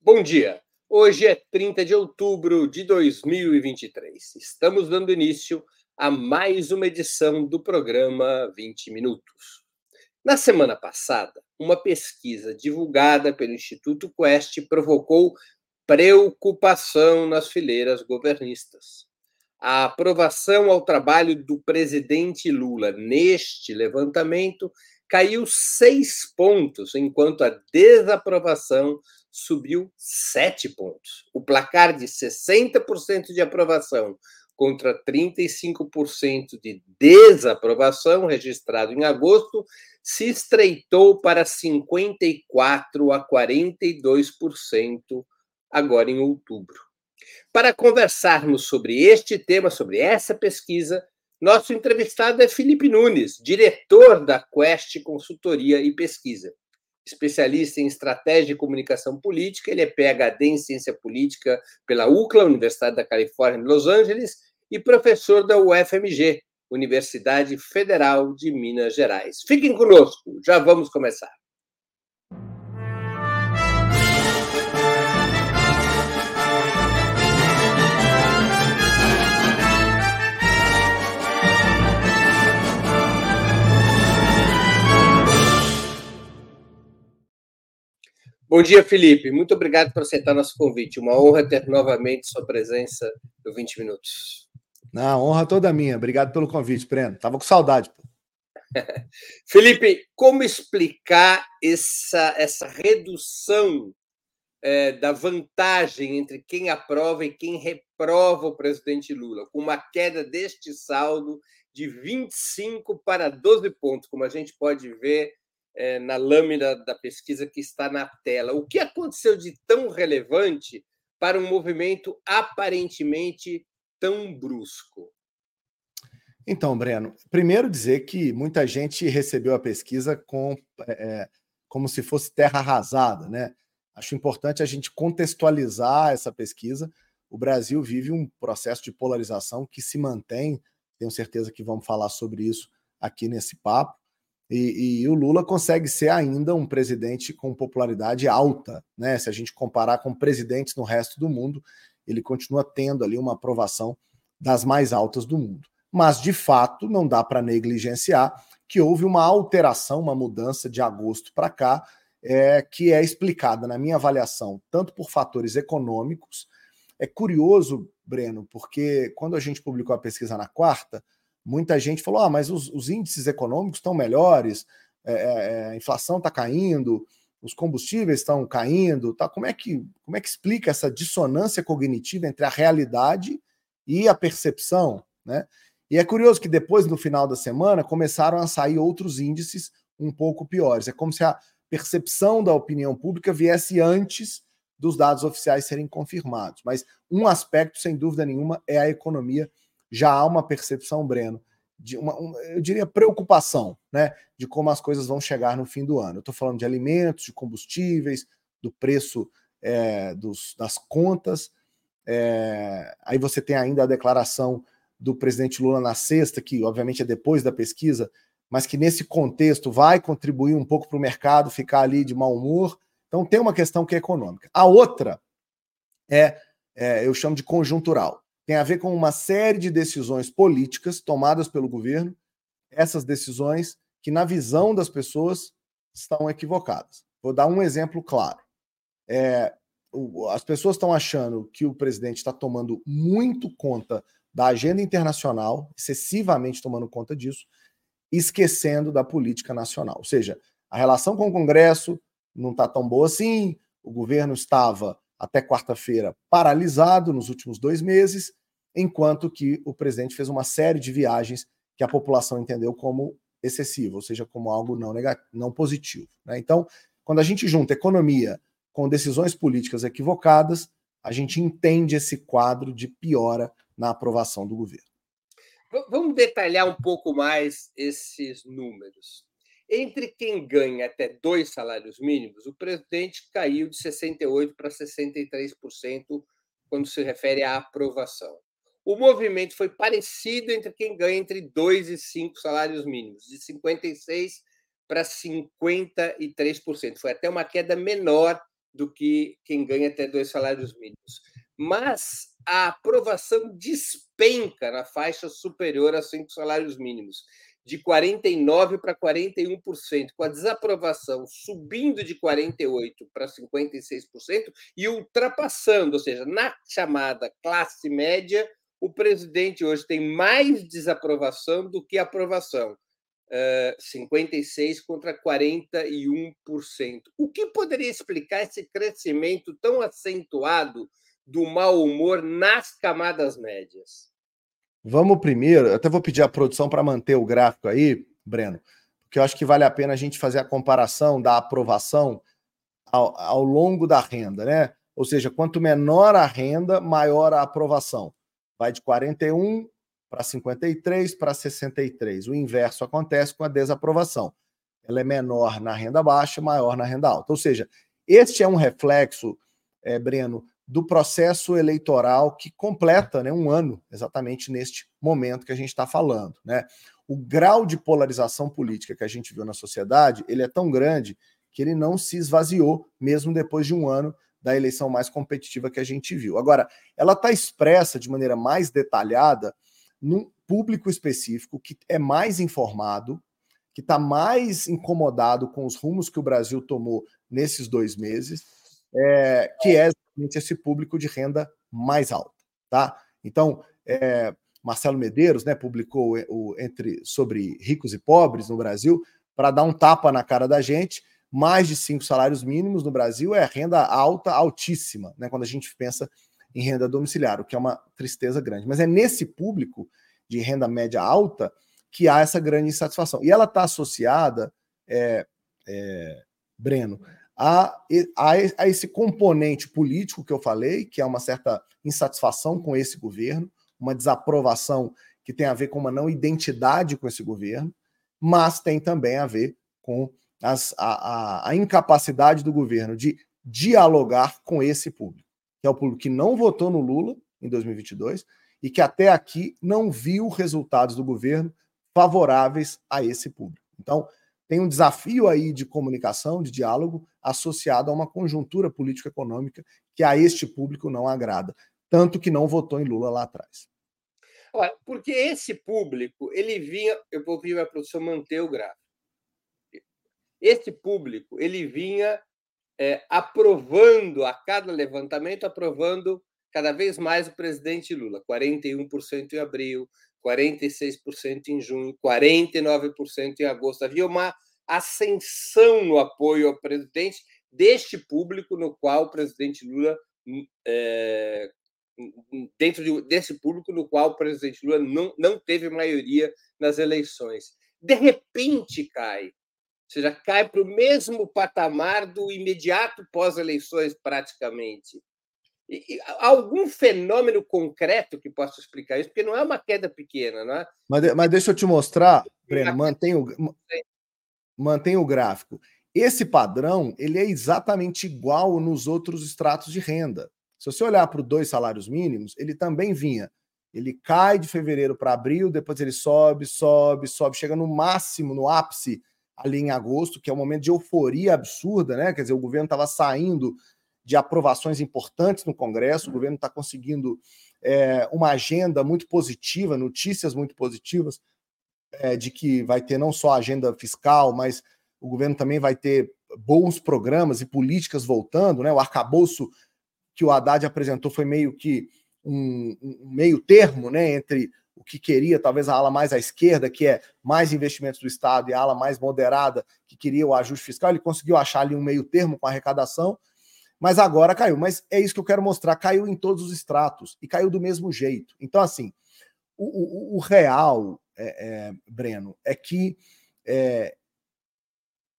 Bom dia. Hoje é 30 de outubro de 2023. Estamos dando início a mais uma edição do programa 20 Minutos. Na semana passada, uma pesquisa divulgada pelo Instituto Quest provocou preocupação nas fileiras governistas. A aprovação ao trabalho do presidente Lula neste levantamento caiu seis pontos, enquanto a desaprovação subiu sete pontos. O placar de 60% de aprovação contra 35% de desaprovação registrado em agosto se estreitou para 54 a 42% agora em outubro. Para conversarmos sobre este tema, sobre essa pesquisa, nosso entrevistado é Felipe Nunes, diretor da Quest Consultoria e Pesquisa. Especialista em estratégia e comunicação política, ele é PhD em ciência política pela UCLA, Universidade da Califórnia, em Los Angeles, e professor da UFMG, Universidade Federal de Minas Gerais. Fiquem conosco, já vamos começar. Bom dia, Felipe. Muito obrigado por aceitar nosso convite. Uma honra ter novamente sua presença no 20 Minutos. Na honra toda minha. Obrigado pelo convite, Breno. Tava com saudade. Felipe, como explicar essa, essa redução é, da vantagem entre quem aprova e quem reprova o presidente Lula, com uma queda deste saldo de 25 para 12 pontos, como a gente pode ver é, na lâmina da pesquisa que está na tela. O que aconteceu de tão relevante para um movimento aparentemente tão brusco? Então, Breno, primeiro dizer que muita gente recebeu a pesquisa com, é, como se fosse terra arrasada, né? Acho importante a gente contextualizar essa pesquisa. O Brasil vive um processo de polarização que se mantém, tenho certeza que vamos falar sobre isso aqui nesse papo. E, e, o Lula consegue ser ainda um presidente com popularidade alta, né? Se a gente comparar com presidentes no resto do mundo, ele continua tendo ali uma aprovação das mais altas do mundo. Mas, de fato, não dá para negligenciar que houve uma alteração, uma mudança de agosto para cá, é, que é explicada, na minha avaliação, tanto por fatores econômicos. É curioso, Breno, porque quando a gente publicou a pesquisa na quarta, muita gente falou: ah, mas os, os índices econômicos estão melhores, é, é, é a inflação está caindo, os combustíveis estão caindo, tá? Como é que como é que explica essa dissonância cognitiva entre a realidade e a percepção, né? E é curioso que depois, no final da semana, começaram a sair outros índices um pouco piores. É como se a percepção da opinião pública viesse antes dos dados oficiais serem confirmados. Mas um aspecto, sem dúvida nenhuma, é a economia já há uma percepção, Breno, de uma, um, eu diria, preocupação, né, de como as coisas vão chegar no fim do ano. Eu estou falando de alimentos, de combustíveis, do preço é, dos, das contas. É, aí você tem ainda a declaração do presidente Lula na sexta, que obviamente é depois da pesquisa, mas que nesse contexto vai contribuir um pouco para o mercado ficar ali de mau humor. Então tem uma questão que é econômica. A outra é, é eu chamo de conjuntural tem a ver com uma série de decisões políticas tomadas pelo governo, essas decisões que, na visão das pessoas, estão equivocadas. Vou dar um exemplo claro. É, as pessoas estão achando que o presidente está tomando muito conta da agenda internacional, excessivamente tomando conta disso, esquecendo da política nacional. Ou seja, a relação com o Congresso não está tão boa assim, o governo estava até quarta-feira paralisado nos últimos dois meses, enquanto que o presidente fez uma série de viagens que a população entendeu como excessiva, ou seja, como algo não, negativo, não positivo. Né? Então, quando a gente junta economia com decisões políticas equivocadas, a gente entende esse quadro de piora na aprovação do governo. Vamos detalhar um pouco mais esses números. Entre quem ganha até dois salários mínimos, o presidente caiu de 68% para 63% quando se refere à aprovação. O movimento foi parecido entre quem ganha entre dois e cinco salários mínimos, de 56% para 53%. Foi até uma queda menor do que quem ganha até dois salários mínimos. Mas a aprovação despenca na faixa superior a cinco salários mínimos, de 49% para 41%, com a desaprovação subindo de 48% para 56% e ultrapassando, ou seja, na chamada classe média, o presidente hoje tem mais desaprovação do que aprovação. 56 contra 41%. O que poderia explicar esse crescimento tão acentuado do mau humor nas camadas médias? Vamos primeiro, até vou pedir a produção para manter o gráfico aí, Breno, porque eu acho que vale a pena a gente fazer a comparação da aprovação ao, ao longo da renda, né? Ou seja, quanto menor a renda, maior a aprovação. Vai de 41 para 53 para 63. O inverso acontece com a desaprovação. Ela é menor na renda baixa, maior na renda alta. Ou seja, este é um reflexo, é, Breno, do processo eleitoral que completa né, um ano, exatamente neste momento que a gente está falando. Né? O grau de polarização política que a gente viu na sociedade ele é tão grande que ele não se esvaziou, mesmo depois de um ano da eleição mais competitiva que a gente viu. Agora, ela está expressa de maneira mais detalhada num público específico que é mais informado, que está mais incomodado com os rumos que o Brasil tomou nesses dois meses, é, que é exatamente esse público de renda mais alta, tá? Então, é, Marcelo Medeiros, né, publicou o, entre sobre ricos e pobres no Brasil para dar um tapa na cara da gente. Mais de cinco salários mínimos no Brasil é renda alta, altíssima, né? Quando a gente pensa em renda domiciliar, o que é uma tristeza grande. Mas é nesse público de renda média alta que há essa grande insatisfação. E ela está associada, é, é, Breno, a, a, a, esse componente político que eu falei, que é uma certa insatisfação com esse governo, uma desaprovação que tem a ver com uma não identidade com esse governo, mas tem também a ver com as, a, a, incapacidade do governo de dialogar com esse público que é o público que não votou no Lula em 2022 e que até aqui não viu resultados do governo favoráveis a esse público. Então, tem um desafio aí de comunicação, de diálogo, associado a uma conjuntura político-econômica que a este público não agrada, tanto que não votou em Lula lá atrás. Olha, porque esse público, ele vinha, eu vou pedir a produção manter o gráfico. Esse público, ele vinha é, aprovando a cada levantamento, aprovando cada vez mais o presidente Lula. 41% em abril, 46% em junho, 49% em agosto. Havia uma ascensão no apoio ao presidente deste público no qual o presidente Lula é, dentro de, desse público no qual o presidente Lula não, não teve maioria nas eleições. De repente cai ou seja, cai para o mesmo patamar do imediato pós-eleições, praticamente. E, e, algum fenômeno concreto que possa explicar isso? Porque não é uma queda pequena, não é? Mas, mas deixa eu te mostrar, Breno, mantém o, mantém o gráfico. Esse padrão ele é exatamente igual nos outros estratos de renda. Se você olhar para os dois salários mínimos, ele também vinha. Ele cai de fevereiro para abril, depois ele sobe, sobe, sobe, chega no máximo, no ápice ali em agosto, que é um momento de euforia absurda, né? Quer dizer, o governo estava saindo de aprovações importantes no Congresso, o governo está conseguindo é, uma agenda muito positiva, notícias muito positivas, é, de que vai ter não só a agenda fiscal, mas o governo também vai ter bons programas e políticas voltando, né? O arcabouço que o Haddad apresentou foi meio que um, um meio termo, né, entre o que queria, talvez a ala mais à esquerda, que é mais investimentos do Estado, e a ala mais moderada, que queria o ajuste fiscal, ele conseguiu achar ali um meio termo com a arrecadação, mas agora caiu. Mas é isso que eu quero mostrar: caiu em todos os estratos e caiu do mesmo jeito. Então, assim, o, o, o real, é, Breno, é que é,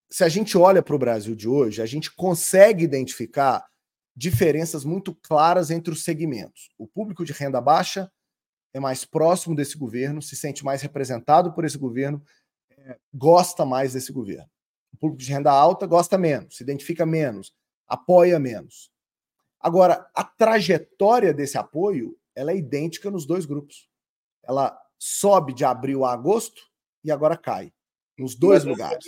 se a gente olha para o Brasil de hoje, a gente consegue identificar diferenças muito claras entre os segmentos. O público de renda baixa é mais próximo desse governo, se sente mais representado por esse governo, gosta mais desse governo. O público de renda alta gosta menos, se identifica menos, apoia menos. Agora, a trajetória desse apoio ela é idêntica nos dois grupos. Ela sobe de abril a agosto e agora cai. nos dois mas, lugares.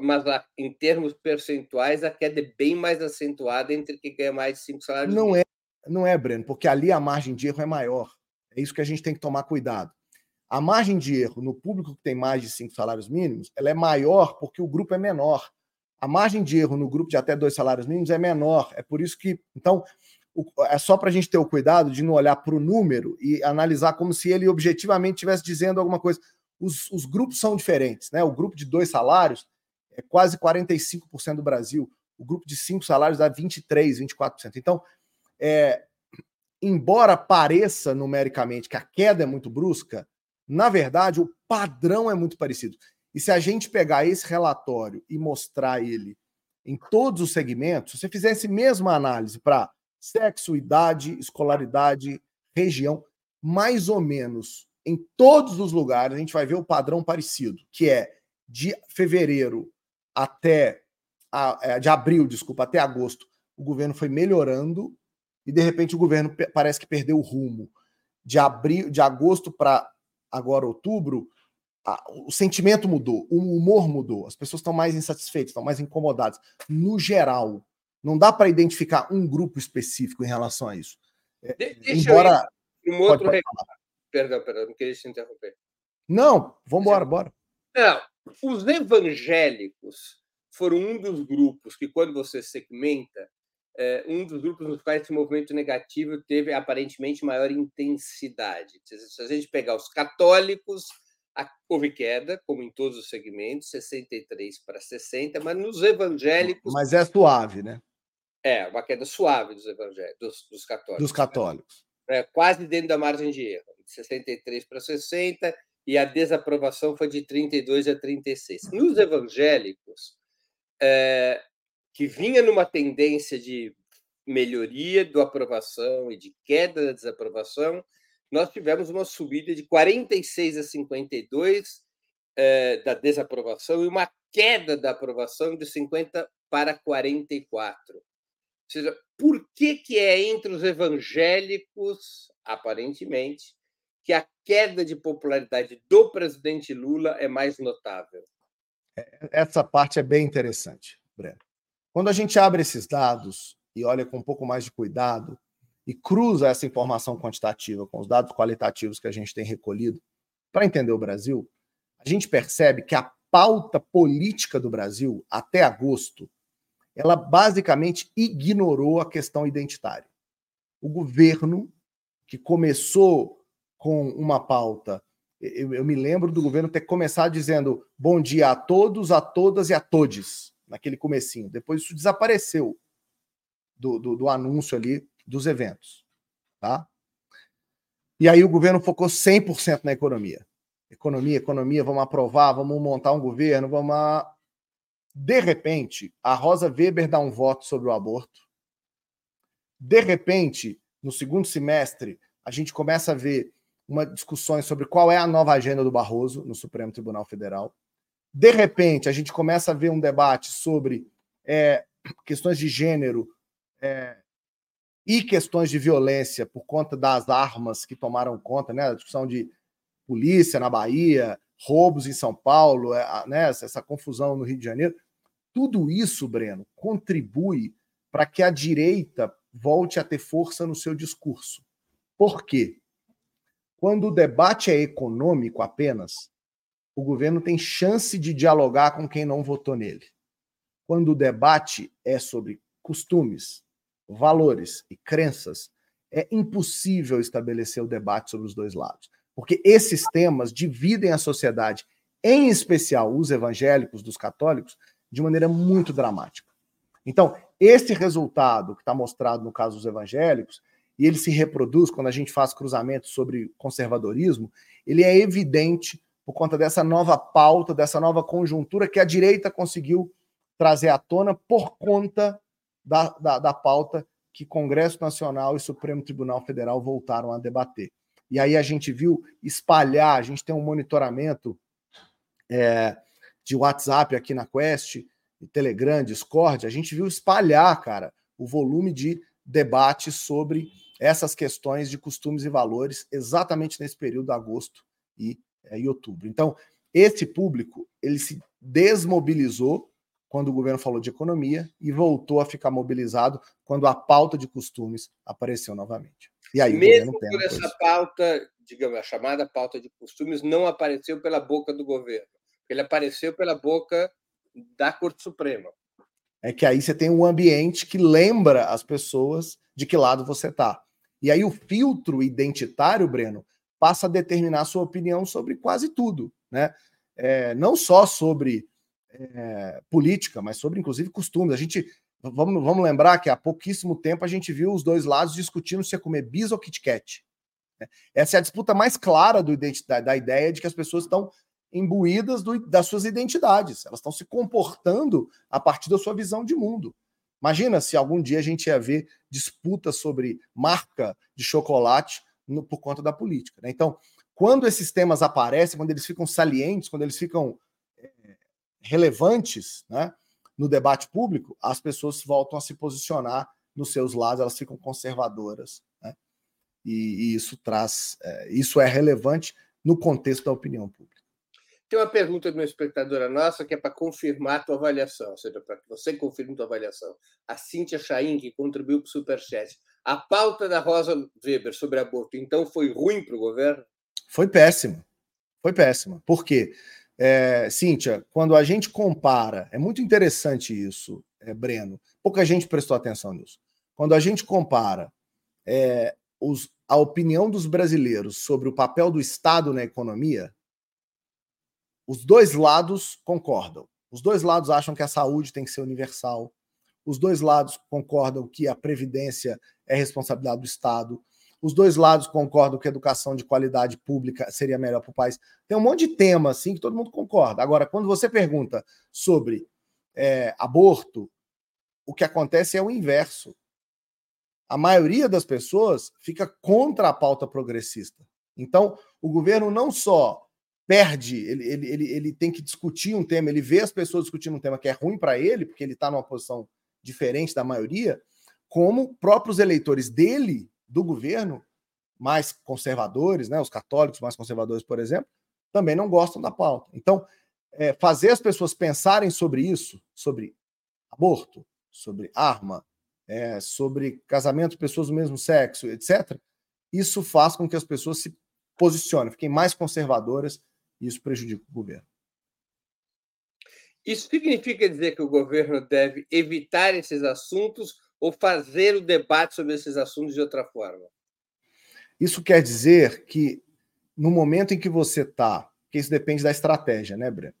Mas, mas, em termos percentuais, a queda é bem mais acentuada entre quem ganha mais de cinco salários Não mínimos. é, não é, Breno, porque ali a margem de erro é maior. É isso que a gente tem que tomar cuidado. A margem de erro no público que tem mais de cinco salários mínimos, ela é maior porque o grupo é menor. A margem de erro no grupo de até dois salários mínimos é menor. É por isso que, então, é só para a gente ter o cuidado de não olhar para o número e analisar como se ele objetivamente estivesse dizendo alguma coisa. Os, os, grupos são diferentes, né? O grupo de dois salários é quase 45% do Brasil. O grupo de cinco salários dá 23%, 24%. Então, é, embora pareça numericamente que a queda é muito brusca, na verdade, o padrão é muito parecido. E se a gente pegar esse relatório e mostrar ele em todos os segmentos, se você fizesse mesma análise para sexo, idade, escolaridade, região, mais ou menos em todos os lugares a gente vai ver o padrão parecido, que é de fevereiro até a, é, de abril, desculpa, até agosto, o governo foi melhorando e de repente o governo parece que perdeu o rumo. De abril, de agosto para agora outubro, a, o sentimento mudou, o humor mudou, as pessoas estão mais insatisfeitas, estão mais incomodadas. No geral, não dá para identificar um grupo específico em relação a isso. É, de Embora. Um outro pode, pode Perdão, perdão, não queria te interromper. Não, vamos embora, bora. Não, os evangélicos foram um dos grupos que, quando você segmenta, é, um dos grupos nos quais esse movimento negativo teve aparentemente maior intensidade. Se a gente pegar os católicos, houve queda, como em todos os segmentos, 63 para 60, mas nos evangélicos. Mas é suave, né? É, uma queda suave dos evangélicos, dos, dos católicos. Dos católicos. Né? É, quase dentro da margem de erro, de 63 para 60, e a desaprovação foi de 32 a 36. Nos evangélicos, é, que vinha numa tendência de melhoria da aprovação e de queda da desaprovação, nós tivemos uma subida de 46 a 52 é, da desaprovação e uma queda da aprovação de 50 para 44. Seja, por que, que é entre os evangélicos, aparentemente, que a queda de popularidade do presidente Lula é mais notável? É, essa parte é bem interessante, Breno. Quando a gente abre esses dados e olha com um pouco mais de cuidado e cruza essa informação quantitativa com os dados qualitativos que a gente tem recolhido para entender o Brasil, a gente percebe que a pauta política do Brasil até agosto, ela basicamente ignorou a questão identitária. O governo que começou com uma pauta eu, eu, me lembro do governo ter começado dizendo bom dia a todos, a todas e a todes, naquele comecinho. Depois isso desapareceu do, do, do anúncio ali dos eventos. Tá? E aí o governo focou 100% na economia. Economia, economia, vamos aprovar, vamos montar um governo, vamos. De repente, a Rosa Weber dá um voto sobre o aborto. De repente, no segundo semestre, a gente começa a ver uma discussões sobre qual é a nova agenda do Barroso no Supremo Tribunal Federal. De repente, a gente começa a ver um debate sobre é, questões de gênero é, e questões de violência por conta das armas que tomaram conta, né? A discussão de polícia na Bahia, roubos em São Paulo, é, né? essa confusão no Rio de Janeiro. Tudo isso, Breno, contribui para que a direita volte a ter força no seu discurso. Por quê? Quando o debate é econômico apenas, o governo tem chance de dialogar com quem não votou nele. Quando o debate é sobre costumes, valores e crenças, é impossível estabelecer o debate sobre os dois lados. Porque esses temas dividem a sociedade, em especial os evangélicos dos católicos, de maneira muito dramática. Então, esse resultado que está mostrado no caso dos evangélicos, e ele se reproduz quando a gente faz cruzamentos sobre conservadorismo, ele é evidente por conta dessa nova pauta, dessa nova conjuntura que a direita conseguiu trazer à tona por conta da, da, da pauta que Congresso Nacional e Supremo Tribunal Federal voltaram a debater. E aí a gente viu espalhar, a gente tem um monitoramento é, de WhatsApp aqui na Quest, Telegram, Discord, a gente viu espalhar, cara, o volume de debate sobre essas questões de costumes e valores exatamente nesse período de agosto e, é, e outubro. Então, esse público ele se desmobilizou quando o governo falou de economia e voltou a ficar mobilizado quando a pauta de costumes apareceu novamente. E aí, Mesmo por essa pauta, digamos, a chamada pauta de costumes, não apareceu pela boca do governo. Ele apareceu pela boca da Corte Suprema. É que aí você tem um ambiente que lembra as pessoas de que lado você está. E aí o filtro identitário, Breno, passa a determinar a sua opinião sobre quase tudo, né? É, não só sobre é, política, mas sobre inclusive costumes. A gente vamos, vamos lembrar que há pouquíssimo tempo a gente viu os dois lados discutindo se ia comer bis ou Kit Kat. Né? Essa é a disputa mais clara do da ideia de que as pessoas estão imbuídas do, das suas identidades, elas estão se comportando a partir da sua visão de mundo. Imagina se algum dia a gente ia ver disputas sobre marca de chocolate no, por conta da política. Né? Então, quando esses temas aparecem, quando eles ficam salientes, quando eles ficam é, relevantes né, no debate público, as pessoas voltam a se posicionar nos seus lados, elas ficam conservadoras. Né? E, e, isso traz, é, isso é relevante no contexto da opinião pública. Tem uma pergunta de uma espectadora nossa que é para confirmar a tua avaliação, ou seja, para que você confirme a tua avaliação. A Cíntia Chaim, que contribuiu para o Superchat. A pauta da Rosa Weber sobre aborto, então, foi ruim para o governo? Foi péssima. Foi péssima. Por quê? É, Cíntia, quando a gente compara, é muito interessante isso, é, Breno, pouca gente prestou atenção nisso. Quando a gente compara é, os, a opinião dos brasileiros sobre o papel do Estado na economia, os dois lados concordam. Os dois lados acham que a saúde tem que ser universal, os dois lados concordam que a previdência é responsabilidade do Estado. Os dois lados concordam que a educação de qualidade pública seria melhor para o país. Tem um monte de tema assim que todo mundo concorda. Agora, quando você pergunta sobre é, aborto, o que acontece é o inverso. A maioria das pessoas fica contra a pauta progressista. Então, o governo não só perde, ele, ele, ele, ele tem que discutir um tema, ele vê as pessoas discutindo um tema que é ruim para ele, porque ele está numa posição diferente da maioria, como próprios eleitores dele, do governo, mais conservadores, né, os católicos mais conservadores, por exemplo, também não gostam da pauta. Então, é, fazer as pessoas pensarem sobre isso, sobre aborto, sobre arma, é, sobre casamento de pessoas do mesmo sexo, etc., isso faz com que as pessoas se posicionem, fiquem mais conservadoras, isso prejudica o governo. Isso significa dizer que o governo deve evitar esses assuntos ou fazer o debate sobre esses assuntos de outra forma? Isso quer dizer que no momento em que você está, que isso depende da estratégia, né, Breno?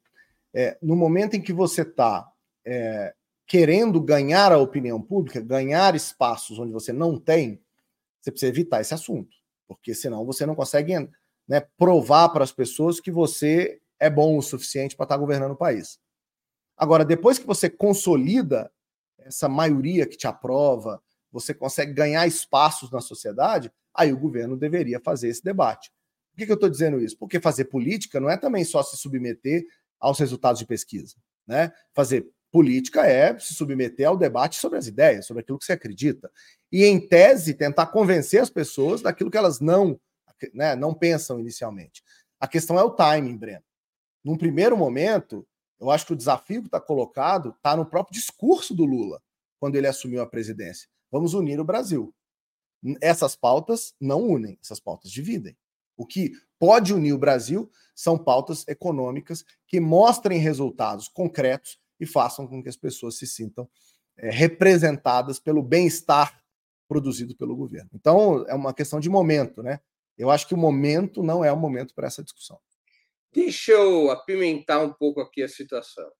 É, no momento em que você está é, querendo ganhar a opinião pública, ganhar espaços onde você não tem, você precisa evitar esse assunto, porque senão você não consegue né, provar para as pessoas que você é bom o suficiente para estar tá governando o país. Agora, depois que você consolida essa maioria que te aprova, você consegue ganhar espaços na sociedade, aí o governo deveria fazer esse debate. Por que, que eu estou dizendo isso? Porque fazer política não é também só se submeter aos resultados de pesquisa. Né? Fazer política é se submeter ao debate sobre as ideias, sobre aquilo que você acredita. E, em tese, tentar convencer as pessoas daquilo que elas não, né, não pensam inicialmente. A questão é o timing, Breno. Num primeiro momento, eu acho que o desafio que está colocado está no próprio discurso do Lula, quando ele assumiu a presidência. Vamos unir o Brasil. Essas pautas não unem, essas pautas dividem. O que pode unir o Brasil são pautas econômicas que mostrem resultados concretos e façam com que as pessoas se sintam é, representadas pelo bem-estar produzido pelo governo. Então, é uma questão de momento, né? Eu acho que o momento não é o momento para essa discussão. Deixa eu apimentar um pouco aqui a situação.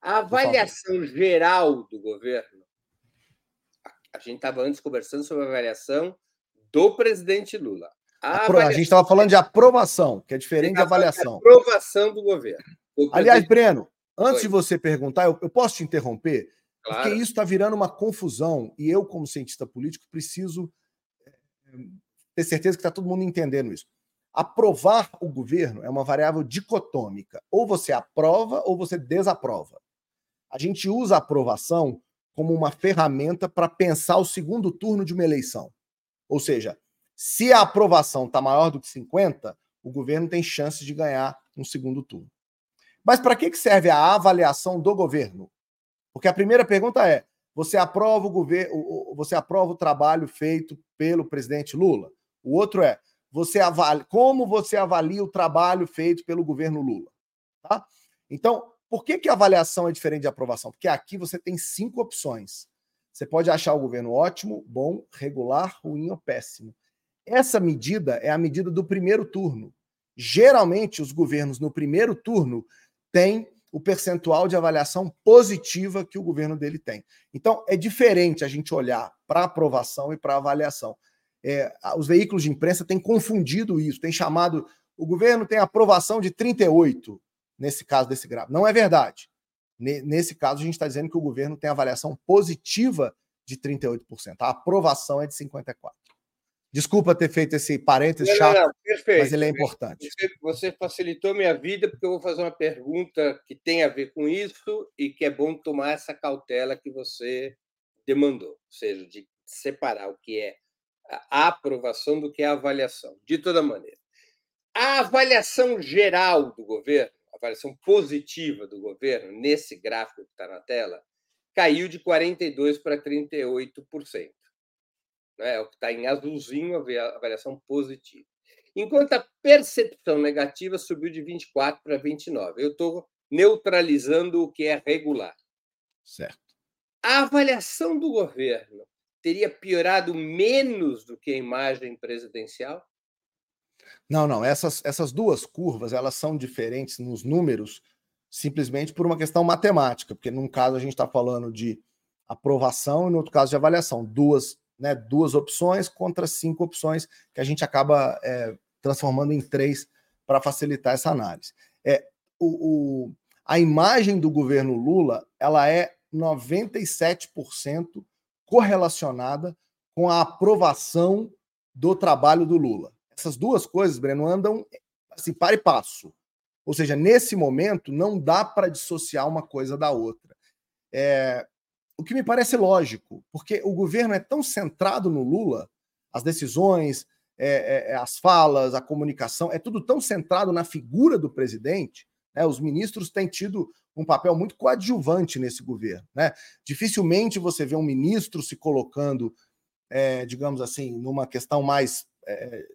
A avaliação geral do governo, a gente estava antes conversando sobre a avaliação do presidente Lula. A, a gente estava falando de aprovação, que é diferente de avaliação. Aprovação do governo. Do Aliás, Breno, antes de você perguntar, eu, eu, posso te interromper? Claro. Porque isso está virando uma confusão e eu, como cientista político, preciso eh, ter certeza que está todo mundo entendendo isso. Aprovar o governo é uma variável dicotômica. Ou você aprova ou você desaprova. A gente usa a aprovação como uma ferramenta para pensar o segundo turno de uma eleição. Ou seja, se a aprovação está maior do que 50, o governo tem chances de ganhar um segundo turno. Mas para que serve a avaliação do governo? Porque a primeira pergunta é: você aprova o governo, você aprova o trabalho feito pelo presidente Lula? O outro é: você avalia, como você avalia o trabalho feito pelo governo Lula? Tá? Então, por que, que a avaliação é diferente de aprovação? Porque aqui você tem cinco opções. Você pode achar o governo ótimo, bom, regular, ruim ou péssimo. Essa medida é a medida do primeiro turno. Geralmente, os governos no primeiro turno têm o percentual de avaliação positiva que o governo dele tem. Então, é diferente a gente olhar para aprovação e para avaliação. É, os veículos de imprensa têm confundido isso, têm chamado. O governo tem aprovação de 38, nesse caso desse gráfico. Não é verdade. Nesse caso, a gente está dizendo que o governo tem avaliação positiva de 38%. A aprovação é de 54%. Desculpa ter feito esse parênteses não, chato, não, não, mas ele é importante. Você, você, facilitou minha vida, porque eu vou fazer uma pergunta que tem a ver com isso e que é bom tomar essa cautela que você demandou, ou seja, de separar o que é a aprovação do que é a avaliação. De toda maneira, a avaliação geral do governo, a avaliação positiva do governo, nesse gráfico que está na tela, caiu de 42% para 38% né? é o que está em azulzinho, a avaliação positiva. Enquanto a percepção negativa subiu de 24 para 29. Eu estou neutralizando o que é regular. Certo. A avaliação do governo teria piorado menos do que a imagem presidencial? Não, não. Essas, essas duas curvas elas são diferentes nos números simplesmente por uma questão matemática, porque num caso a gente está falando de aprovação e no outro caso de avaliação. Duas né, duas opções contra cinco opções que a gente acaba é, transformando em três para facilitar essa análise. É, o, o, a imagem do governo Lula ela é 97% correlacionada com a aprovação do trabalho do Lula. Essas duas coisas, Breno, andam assim, para e passo. Ou seja, nesse momento não dá para dissociar uma coisa da outra. É, o que me parece lógico, porque o governo é tão centrado no Lula, as decisões, é, é, é, as falas, a comunicação, é tudo tão centrado na figura do presidente. Né? Os ministros têm tido um papel muito coadjuvante nesse governo. Né? Dificilmente você vê um ministro se colocando, é, digamos assim, numa questão mais é,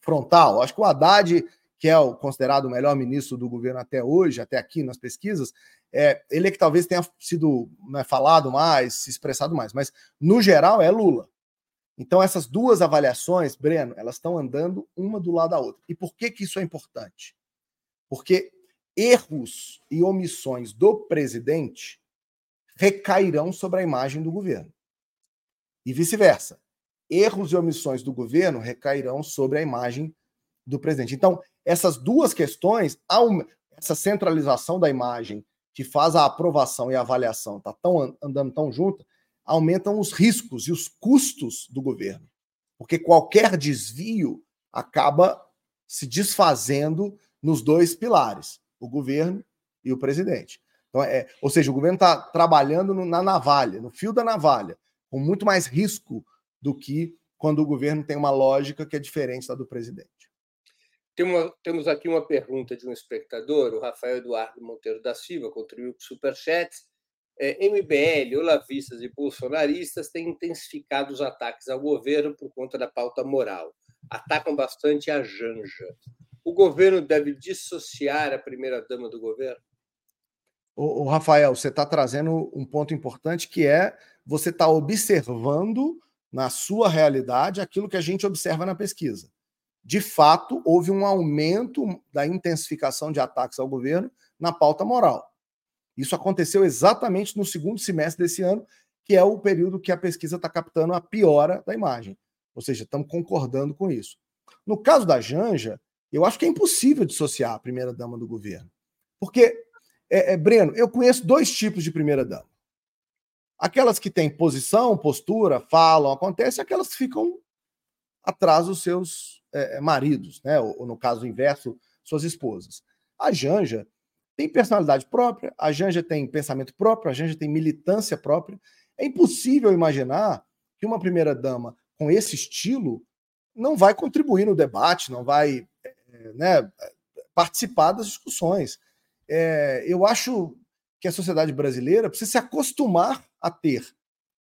frontal. Acho que o Haddad, que é o considerado o melhor ministro do governo até hoje, até aqui nas pesquisas, é, ele é que talvez tenha sido né, falado mais, se expressado mais, mas no geral é Lula. Então essas duas avaliações, Breno, elas estão andando uma do lado da outra. E por que que isso é importante? Porque erros e omissões do presidente recairão sobre a imagem do governo. E vice-versa. Erros e omissões do governo recairão sobre a imagem do presidente. Então, essas duas questões, essa centralização da imagem que faz a aprovação e a avaliação tá tão andando tão junto, aumentam os riscos e os custos do governo. Porque qualquer desvio acaba se desfazendo nos dois pilares, o governo e o presidente. Então, é, ou seja, o governo está trabalhando no, na navalha, no fio da navalha, com muito mais risco do que quando o governo tem uma lógica que é diferente da do presidente. Tem uma, temos aqui uma pergunta de um espectador, o Rafael Eduardo Monteiro da Silva, contribuiu com superchats. É, MBL, olavistas e bolsonaristas têm intensificado os ataques ao governo por conta da pauta moral. Atacam bastante a Janja. O governo deve dissociar a primeira-dama do governo? O, Rafael, você está trazendo um ponto importante que é você está observando na sua realidade aquilo que a gente observa na pesquisa de fato, houve um aumento da intensificação de ataques ao governo na pauta moral. Isso aconteceu exatamente no segundo semestre desse ano, que é o período que a pesquisa está captando a piora da imagem. Ou seja, estamos concordando com isso. No caso da Janja, eu acho que é impossível dissociar a primeira-dama do governo. Porque, é, é, Breno, eu conheço dois tipos de primeira-dama. Aquelas que têm posição, postura, falam, acontece, aquelas que ficam atrás dos seus é, maridos, né? Ou, ou, no caso inverso, suas esposas. A Janja tem personalidade própria, a Janja tem pensamento próprio, a Janja tem militância própria. É impossível imaginar que uma primeira-dama com esse estilo não vai contribuir no debate, não vai é, né, participar das discussões. é, eu acho que a sociedade brasileira precisa se acostumar a ter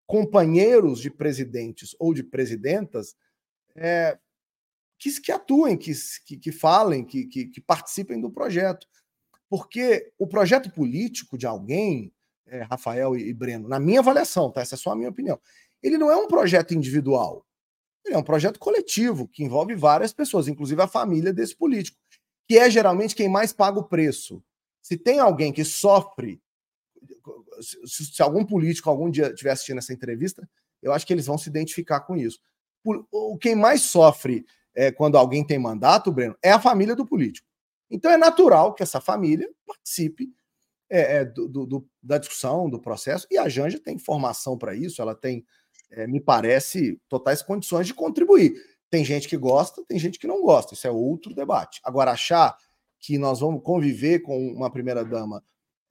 companheiros de presidentes ou de presidentas é, que, que atuem, que, que, que falem, que, que, que, participem do projeto. Porque o projeto político de alguém, é, Rafael e, e Breno, na minha avaliação, tá? essa é só a minha opinião, ele não é um projeto individual. Ele é um projeto coletivo que envolve várias pessoas, inclusive a família desse político, que é geralmente quem mais paga o preço. Se tem alguém que sofre, se, se algum político algum dia estiver assistindo essa entrevista, eu acho que eles vão se identificar com isso. O, quem mais sofre é, quando alguém tem mandato, Breno, é a família do político. Então é natural que essa família participe é, é, do, do, da discussão, do processo, e a Janja tem formação para isso, ela tem, é, me parece, totais condições de contribuir. Tem gente que gosta, tem gente que não gosta, isso é outro debate. Agora, achar que nós vamos conviver com uma primeira-dama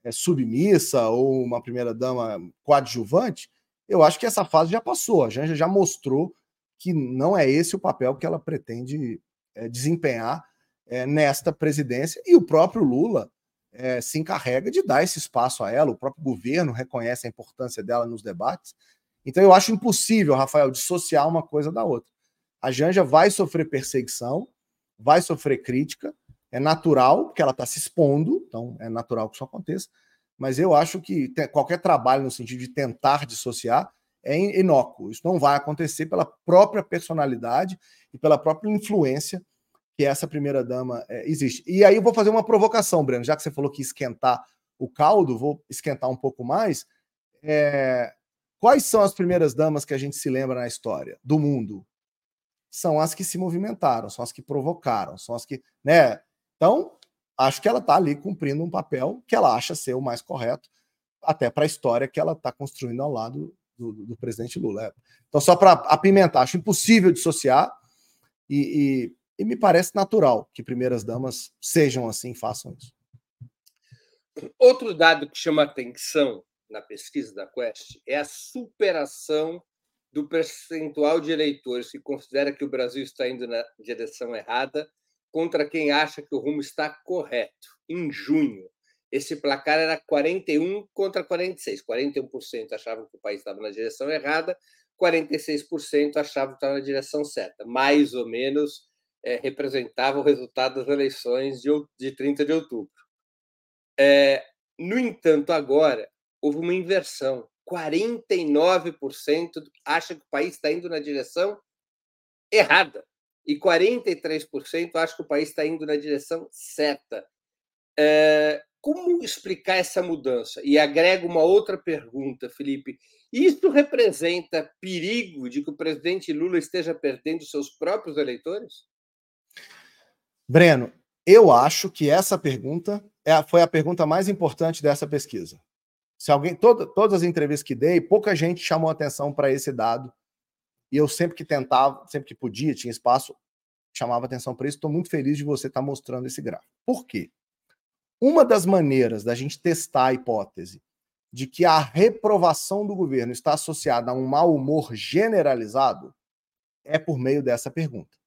é, submissa ou uma primeira-dama coadjuvante, eu acho que essa fase já passou. A Janja já mostrou que não é esse o papel que ela pretende é, desempenhar é, nesta presidência, e o próprio Lula se encarrega de dar esse espaço a ela, o próprio governo reconhece a importância dela nos debates. Então eu acho impossível, Rafael, dissociar uma coisa da outra. A Janja vai sofrer perseguição, vai sofrer crítica, é natural, porque ela está se expondo, então é natural que isso aconteça, mas eu acho que qualquer trabalho no sentido de tentar dissociar é inócuo. Isso não vai acontecer pela própria personalidade e pela própria influência que essa primeira dama é, existe. E aí eu vou fazer uma provocação, Breno, já que você falou que esquentar o caldo, vou esquentar um pouco mais. É... Quais são as primeiras damas que a gente se lembra na história do mundo? São as que se movimentaram, são as que provocaram, são as que, né? Então, acho que ela está ali cumprindo um papel que ela acha ser o mais correto, até para a história que ela está construindo ao lado do, do presidente Lula. Então, só para apimentar, acho impossível dissociar e, e, e me parece natural que primeiras damas sejam assim, façam isso. Outro dado que chama atenção na pesquisa da Quest é a superação do percentual de eleitores que considera que o Brasil está indo na direção errada contra quem acha que o rumo está correto. Em junho, esse placar era 41 contra 46. 41% achavam que o país estava na direção errada, 46% achavam que estava na direção certa. Mais ou menos é, representava o resultado das eleições de, de 30 de outubro. É, no entanto, agora houve uma inversão. 49% acha que o país está indo na direção errada e 43% acham que o país está indo na direção certa. É, como explicar essa mudança? E agrego uma outra pergunta, Felipe. Isso representa perigo de que o presidente Lula esteja perdendo seus próprios eleitores? Breno, eu acho que essa pergunta é, foi a pergunta mais importante dessa pesquisa. Se alguém, todo, todas as entrevistas que dei, pouca gente chamou atenção para esse dado. E eu sempre que tentava, sempre que podia, tinha espaço, chamava atenção para isso. Estou muito feliz de você estar tá mostrando esse gráfico. Por quê? Uma das maneiras da gente testar a hipótese de que a reprovação do governo está associada a um mau humor generalizado é por meio dessa pergunta.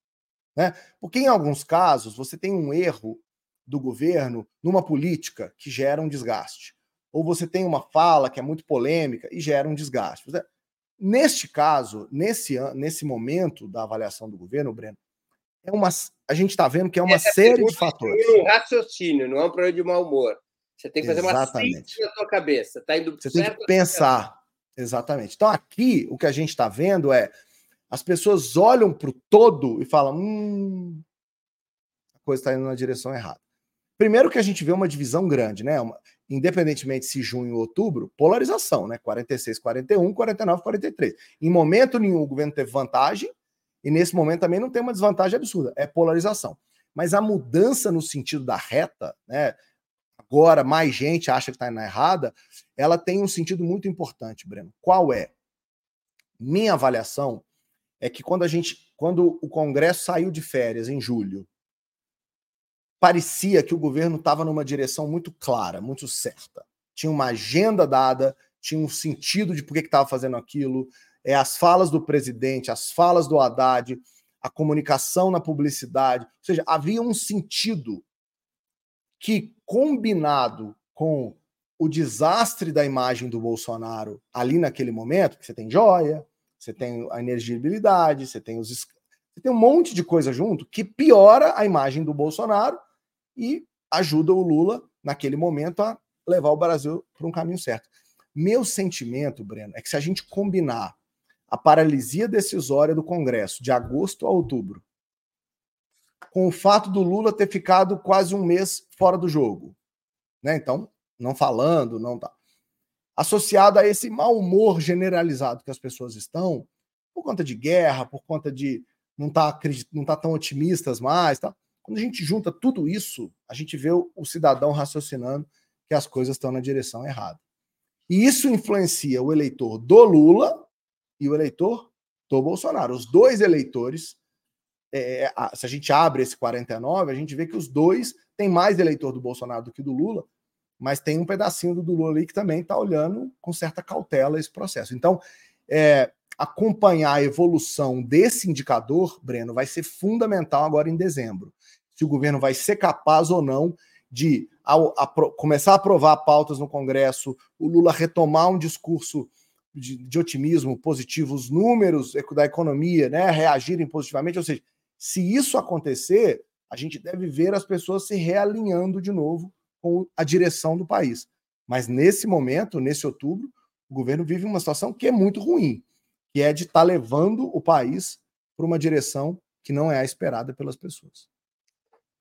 Né? Porque, em alguns casos, você tem um erro do governo numa política que gera um desgaste. Ou você tem uma fala que é muito polêmica e gera um desgaste. Neste caso, nesse, nesse momento da avaliação do governo, Breno, é uma, a gente está vendo que é uma Essa série de fatores. É um raciocínio, não é um problema de mau humor. Você tem que fazer Exatamente. uma síntese na sua cabeça. Tá indo Você tem que pensar. Exatamente. Então, aqui, o que a gente está vendo é as pessoas olham para o todo e falam: hum, a coisa está indo na direção errada. Primeiro que a gente vê uma divisão grande, né? Uma, independentemente se junho ou outubro, polarização, né? 46, 41, 49, 43. Em momento nenhum o governo teve vantagem, e nesse momento também não tem uma desvantagem absurda, é polarização. Mas a mudança no sentido da reta, né? Agora mais gente acha que está na errada, ela tem um sentido muito importante, Breno. Qual é? Minha avaliação é que quando a gente, quando o Congresso saiu de férias em julho, parecia que o governo estava numa direção muito clara, muito certa. Tinha uma agenda dada, tinha um sentido de por que estava fazendo aquilo, é, as falas do presidente, as falas do Haddad, a comunicação na publicidade. Ou seja, havia um sentido que, combinado com o desastre da imagem do Bolsonaro ali naquele momento, que você tem joia, você tem a energibilidade, você tem os você tem um monte de coisa junto que piora a imagem do Bolsonaro e ajuda o Lula naquele momento a levar o Brasil para um caminho certo. Meu sentimento, Breno, é que se a gente combinar a paralisia decisória do Congresso de agosto a outubro, com o fato do Lula ter ficado quase um mês fora do jogo, né? Então, não falando, não tá. Associado a esse mau humor generalizado que as pessoas estão, por conta de guerra, por conta de não tá, não tá tão otimistas mais, tá? Quando a gente junta tudo isso, a gente vê o, cidadão raciocinando que as coisas estão na direção errada. E isso influencia o eleitor do Lula e o eleitor do Bolsonaro. Os dois eleitores, é, é se a gente abre esse 49, a gente vê que os dois têm mais eleitor do Bolsonaro do que do Lula, mas tem um pedacinho do Lula ali que também está olhando com certa cautela esse processo. Então, é, acompanhar a evolução desse indicador, Breno, vai ser fundamental agora em dezembro. Se o governo vai ser capaz ou não de a, começar a aprovar pautas no Congresso, o Lula retomar um discurso de, de, otimismo positivo, os números da economia né, reagirem positivamente. Ou seja, se isso acontecer, a gente deve ver as pessoas se realinhando de novo com a direção do país. Mas nesse momento, nesse outubro, o governo vive uma situação que é muito ruim, que é de estar tá levando o país para uma direção que não é a esperada pelas pessoas.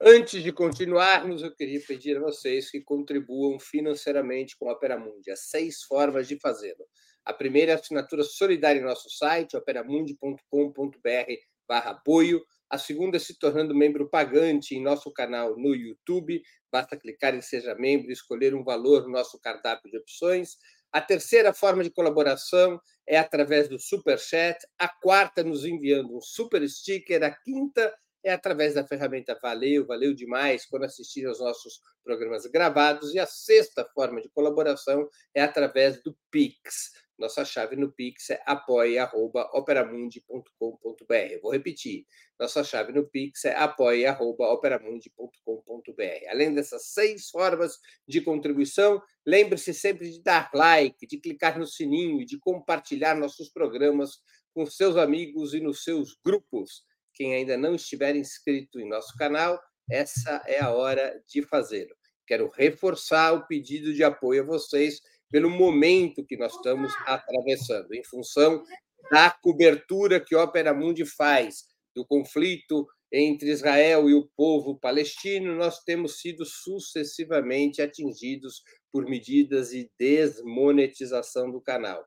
Antes de continuarmos, eu queria pedir a vocês que contribuam financeiramente com a Operamundi. Há seis formas de fazê-lo. A primeira é a assinatura solidária em nosso site, operamundi.com.br barra apoio. A segunda é se tornando membro pagante em nosso canal no YouTube. Basta clicar em Seja Membro e escolher um valor no nosso cardápio de opções. A terceira forma de colaboração é através do Super Chat. A quarta, nos enviando um super sticker. A quinta é através da ferramenta Valeu, valeu demais quando assistir aos nossos programas gravados. E a sexta forma de colaboração é através do Pix. Nossa chave no Pix é apoia.operamundi.com.br. Vou repetir. Nossa chave no Pix é apoia.operamundi.com.br. Além dessas seis formas de contribuição, lembre-se sempre de dar like, de clicar no sininho de compartilhar nossos programas com seus amigos e nos seus grupos. Quem ainda não estiver inscrito em nosso canal, essa é a hora de fazê-lo. Quero reforçar o pedido de apoio a vocês pelo momento que nós estamos atravessando, em função da cobertura que Opera Mundi faz do conflito entre Israel e o povo palestino, nós temos sido sucessivamente atingidos por medidas de desmonetização do canal.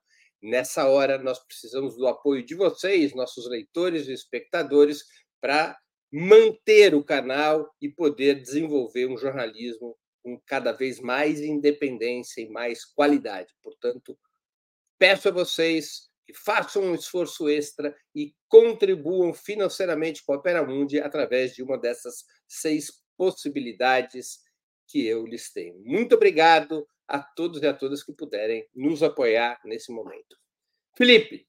Nessa hora, nós precisamos do apoio de vocês, nossos leitores e espectadores, para manter o canal e poder desenvolver um jornalismo com cada vez mais independência e mais qualidade. Portanto, peço a vocês que façam um esforço extra e contribuam financeiramente com a Opera Mundi através de uma dessas seis possibilidades que eu lhes tenho. Muito obrigado a todos e a todas que puderem nos apoiar nesse momento. Felipe,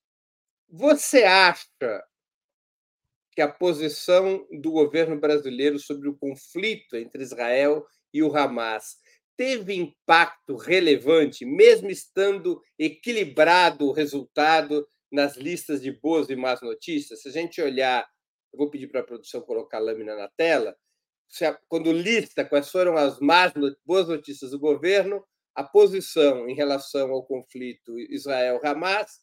você acha que a posição do governo brasileiro sobre o conflito entre Israel e o Hamas teve impacto relevante, mesmo estando equilibrado o resultado nas listas de boas e más notícias? Se a gente olhar, eu vou pedir para a produção colocar a lâmina na tela, quando lista quais foram as más, boas notícias do governo, a posição em relação ao conflito Israel-Hamas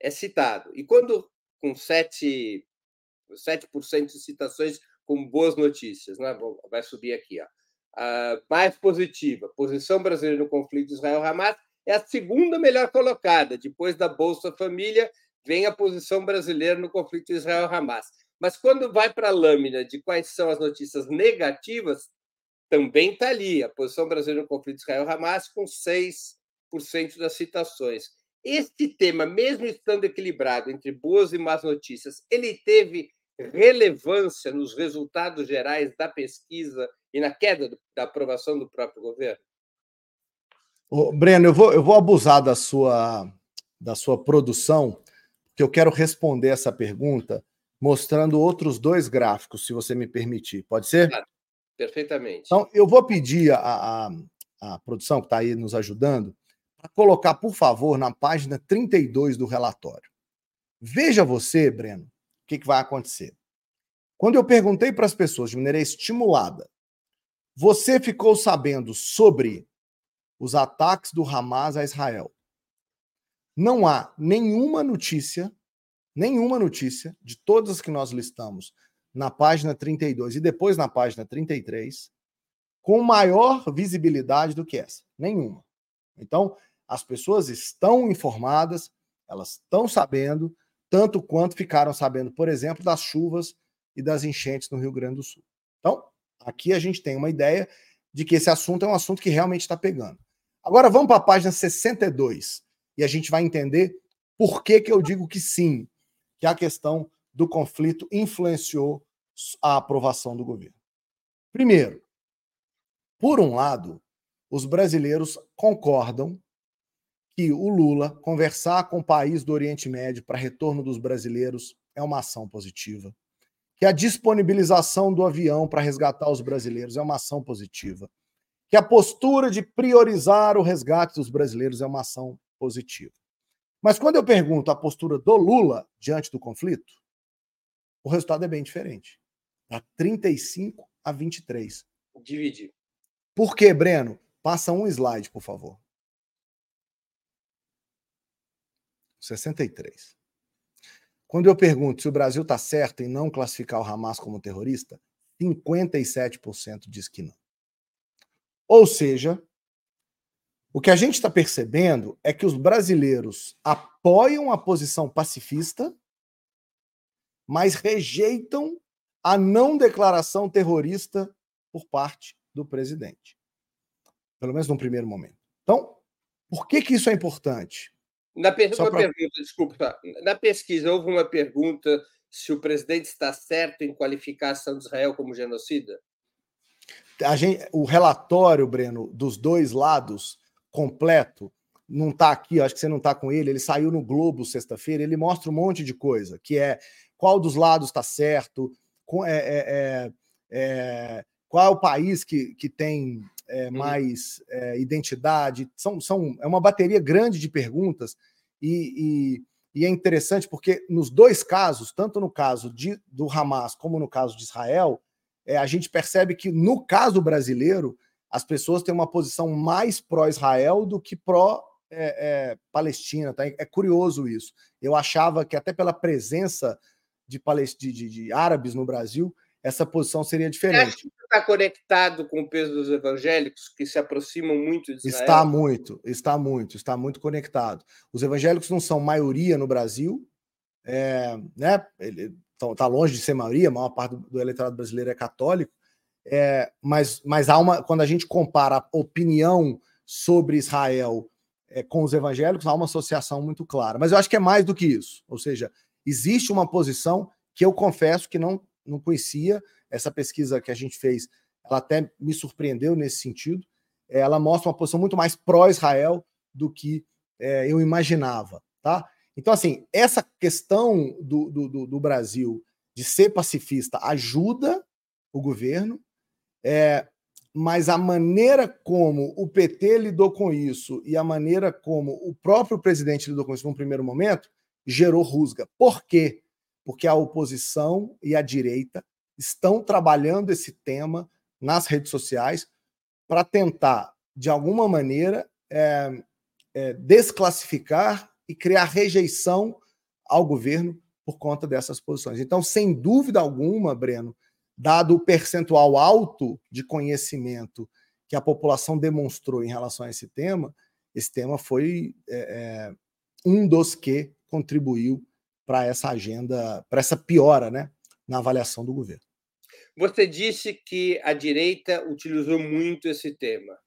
é citado. E quando com 7, 7% de citações com boas notícias, né? vai subir aqui, ó. Mais positiva, posição brasileira no conflito Israel-Hamas é a segunda melhor colocada. Depois da Bolsa Família, vem a posição brasileira no conflito Israel-Hamas. Mas quando vai para a lâmina de quais são as notícias negativas, também está ali a posição brasileira no conflito Israel-Hamas com 6% das citações. Este tema, mesmo estando equilibrado entre boas e más notícias, ele teve relevância nos resultados gerais da pesquisa e na queda da aprovação do próprio governo? Ô, Breno, eu vou, eu vou abusar da sua, da sua produção, porque eu quero responder essa pergunta mostrando outros dois gráficos, se você me permitir. Pode ser? Claro. Perfeitamente. Então, eu vou pedir a, a, a produção que está aí nos ajudando para colocar, por favor, na página 32 do relatório. Veja você, Breno, o que, que vai acontecer. Quando eu perguntei para as pessoas de maneira estimulada, você ficou sabendo sobre os ataques do Hamas a Israel? Não há nenhuma notícia, nenhuma notícia de todas as que nós listamos na página 32 e depois na página 33 com maior visibilidade do que essa. Nenhuma. Então, as pessoas estão informadas, elas estão sabendo, tanto quanto ficaram sabendo, por exemplo, das chuvas e das enchentes no Rio Grande do Sul. Então, aqui a gente tem uma ideia de que esse assunto é um assunto que realmente está pegando. Agora vamos para a página 62 e a gente vai entender por que, que eu digo que sim, que a questão do conflito influenciou a aprovação do governo. Primeiro, por um lado, os brasileiros concordam que o Lula conversar com o país do Oriente Médio para retorno dos brasileiros é uma ação positiva que a disponibilização do avião para resgatar os brasileiros é uma ação positiva, que a postura de priorizar o resgate dos brasileiros é uma ação positiva. Mas quando eu pergunto a postura do Lula diante do conflito, o resultado é bem diferente. Está 35 a 23. Divide. Por quê, Breno? Passa um slide, por favor. 63. Quando eu pergunto se o Brasil está certo em não classificar o Hamas como terrorista, 57% diz que não. Ou seja, o que a gente está percebendo é que os brasileiros apoiam a posição pacifista, mas rejeitam a não declaração terrorista por parte do presidente. Pelo menos num primeiro momento. Então, por que, que isso é importante? Na per... pra... pergunta, desculpa. Na pesquisa, houve uma pergunta se o presidente está certo em qualificar a ação de Israel como genocida? Gente, o relatório, Breno, dos dois lados, completo, não está aqui, acho que você não está com ele, ele saiu no Globo sexta-feira, ele mostra um monte de coisa, que é qual dos lados está certo, é, é, é, é, qual é o país que, que tem é, uhum. mais é, identidade. São, são, é uma bateria grande de perguntas e, e, e, é interessante porque nos dois casos, tanto no caso de, do Hamas como no caso de Israel, é, a gente percebe que no caso brasileiro as pessoas têm uma posição mais pró-Israel do que pró-Palestina. tá? É curioso isso. Eu achava que até pela presença de, de, de, de árabes no Brasil, essa posição seria diferente. está conectado com o peso dos evangélicos que se aproximam muito de Israel? Está muito, está muito, está muito conectado. Os evangélicos não são maioria no Brasil, é, né? Está longe de ser maioria, a maior parte do, do eleitorado brasileiro é católico, é, mas, mas há uma, quando a gente compara a opinião sobre Israel é, com os evangélicos, há uma associação muito clara. Mas eu acho que é mais do que isso. Ou seja, existe uma posição que eu confesso que não não conhecia. Essa pesquisa que a gente fez, ela até me surpreendeu nesse sentido. Ela mostra uma posição muito mais pró-Israel do que é, eu imaginava, tá? Então, assim, essa questão do, do, do, Brasil de ser pacifista ajuda o governo, é, mas a maneira como o PT lidou com isso e a maneira como o próprio presidente lidou com isso num primeiro momento gerou rusga. Por quê? porque a oposição e a direita estão trabalhando esse tema nas redes sociais para tentar, de alguma maneira, é, é, desclassificar e criar rejeição ao governo por conta dessas posições. Então, sem dúvida alguma, Breno, dado o percentual alto de conhecimento que a população demonstrou em relação a esse tema, esse tema foi é, é um dos que contribuiu para essa agenda, para essa piora né, na avaliação do governo. Você disse que a direita utilizou muito esse tema.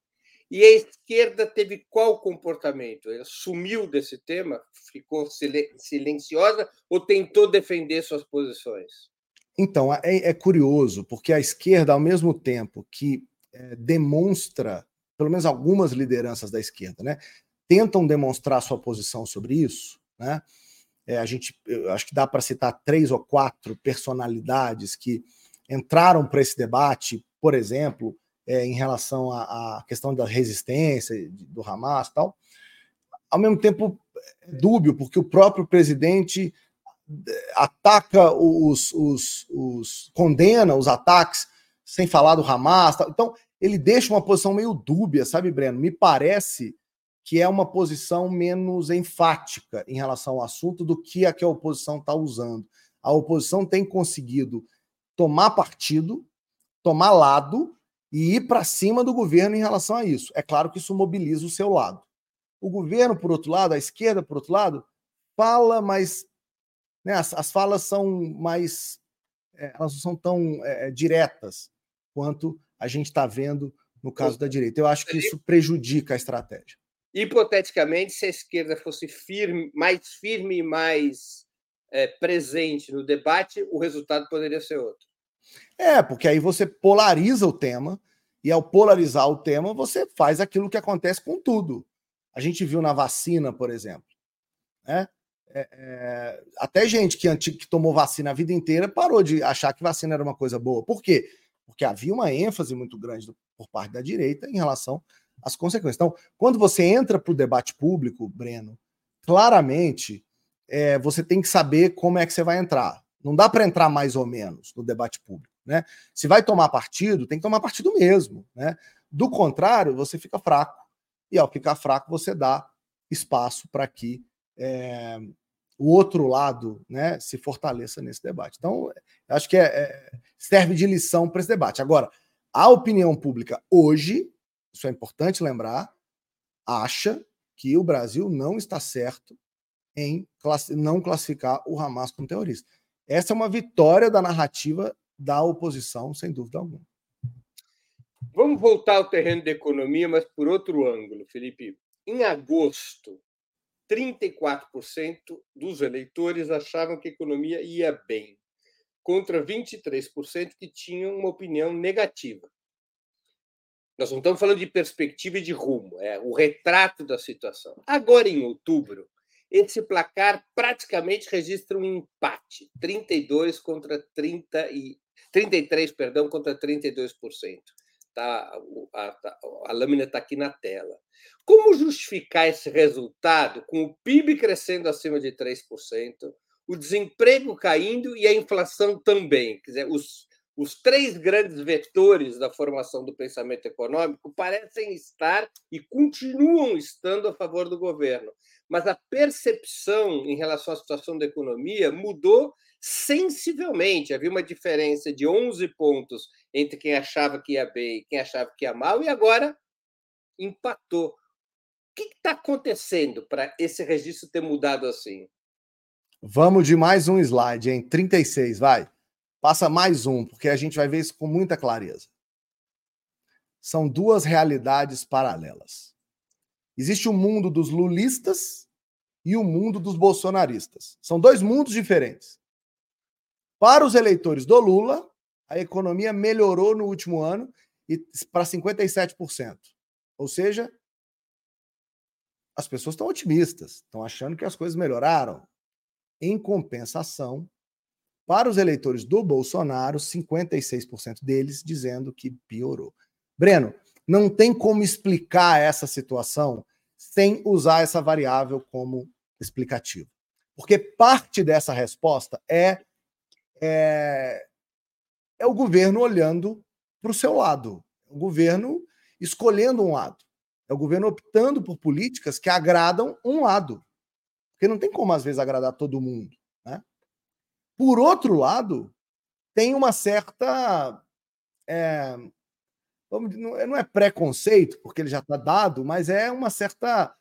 E a esquerda teve qual comportamento? Ela sumiu desse tema? Ficou silenciosa ou tentou defender suas posições? Então, é, é curioso, porque a esquerda, ao mesmo tempo que é, demonstra, pelo menos algumas lideranças da esquerda, né, tentam demonstrar sua posição sobre isso, né, é, a gente, acho que dá para citar três ou quatro personalidades que entraram para esse debate. por exemplo, é, em relação à, questão da resistência do Hamas tal, ao mesmo tempo é dúbio, porque o próprio presidente é, ataca os, os, os condena os ataques sem falar do Hamas. Tal. Então, ele deixa uma posição meio dúbia, sabe, Breno? Me parece que é uma posição menos enfática em relação ao assunto do que a que a oposição está usando. A oposição tem conseguido tomar partido, tomar lado e ir para cima do governo em relação a isso. É claro que isso mobiliza o seu lado. O governo, por outro lado, a esquerda, por outro lado, fala, mas né, as, as, falas são mais. É, elas não são tão é, diretas quanto a gente está vendo no caso da direita. Eu acho que isso prejudica a estratégia. Hipoteticamente, se a esquerda fosse firme, mais firme e mais é, presente no debate, o resultado poderia ser outro. É, porque aí você polariza o tema, e ao polarizar o tema, você faz aquilo que acontece com tudo. A gente viu na vacina, por exemplo. Né? É, é, até gente que, que tomou vacina a vida inteira parou de achar que vacina era uma coisa boa. Por quê? Porque havia uma ênfase muito grande por parte da direita em relação às consequências. Então, quando você entra para o debate público, Breno, claramente é, você tem que saber como é que você vai entrar. Não dá para entrar mais ou menos no debate público. Né? Se vai tomar partido, tem que tomar partido mesmo. Né? Do contrário, você fica fraco. E ao ficar fraco, você dá espaço para que é, o outro lado né, se fortaleça nesse debate. Então, acho que é, é, serve de lição para esse debate. Agora, a opinião pública hoje, isso é importante lembrar, acha que o Brasil não está certo em não classificar o Hamas como terrorista. Essa é uma vitória da narrativa da oposição, sem dúvida alguma. Vamos voltar ao terreno da economia, mas por outro ângulo, Felipe. Em agosto, 34% dos eleitores achavam que a economia ia bem, contra 23% que tinham uma opinião negativa. Nós não estamos falando de perspectiva e de rumo, é o retrato da situação. Agora, em outubro, esse placar praticamente registra um empate, 32 contra 30 e 33, perdão, contra 32%. Tá, a, a, a lâmina está aqui na tela. Como justificar esse resultado com o PIB crescendo acima de 3%, o desemprego caindo e a inflação também? Quer dizer, os, os três grandes vetores da formação do pensamento econômico parecem estar e continuam estando a favor do governo. Mas a percepção em relação à situação da economia mudou sensivelmente. Havia uma diferença de 11 pontos entre quem achava que ia bem e quem achava que ia mal, e agora empatou. O que está acontecendo para esse registro ter mudado assim? Vamos de mais um slide, em 36, vai. Passa mais um, porque a gente vai ver isso com muita clareza. São duas realidades paralelas. Existe o mundo dos lulistas e o mundo dos bolsonaristas. São dois mundos diferentes. Para os eleitores do Lula, a economia melhorou no último ano e para 57%. Ou seja, as pessoas estão otimistas, estão achando que as coisas melhoraram. Em compensação, para os eleitores do Bolsonaro, 56% deles dizendo que piorou. Breno, não tem como explicar essa situação sem usar essa variável como explicativo. Porque parte dessa resposta é é, é o governo olhando para o seu lado, é o governo escolhendo um lado, é o governo optando por políticas que agradam um lado, porque não tem como às vezes agradar todo mundo. Por outro lado, tem uma certa. É, não é preconceito, porque ele já está dado, mas é uma certa.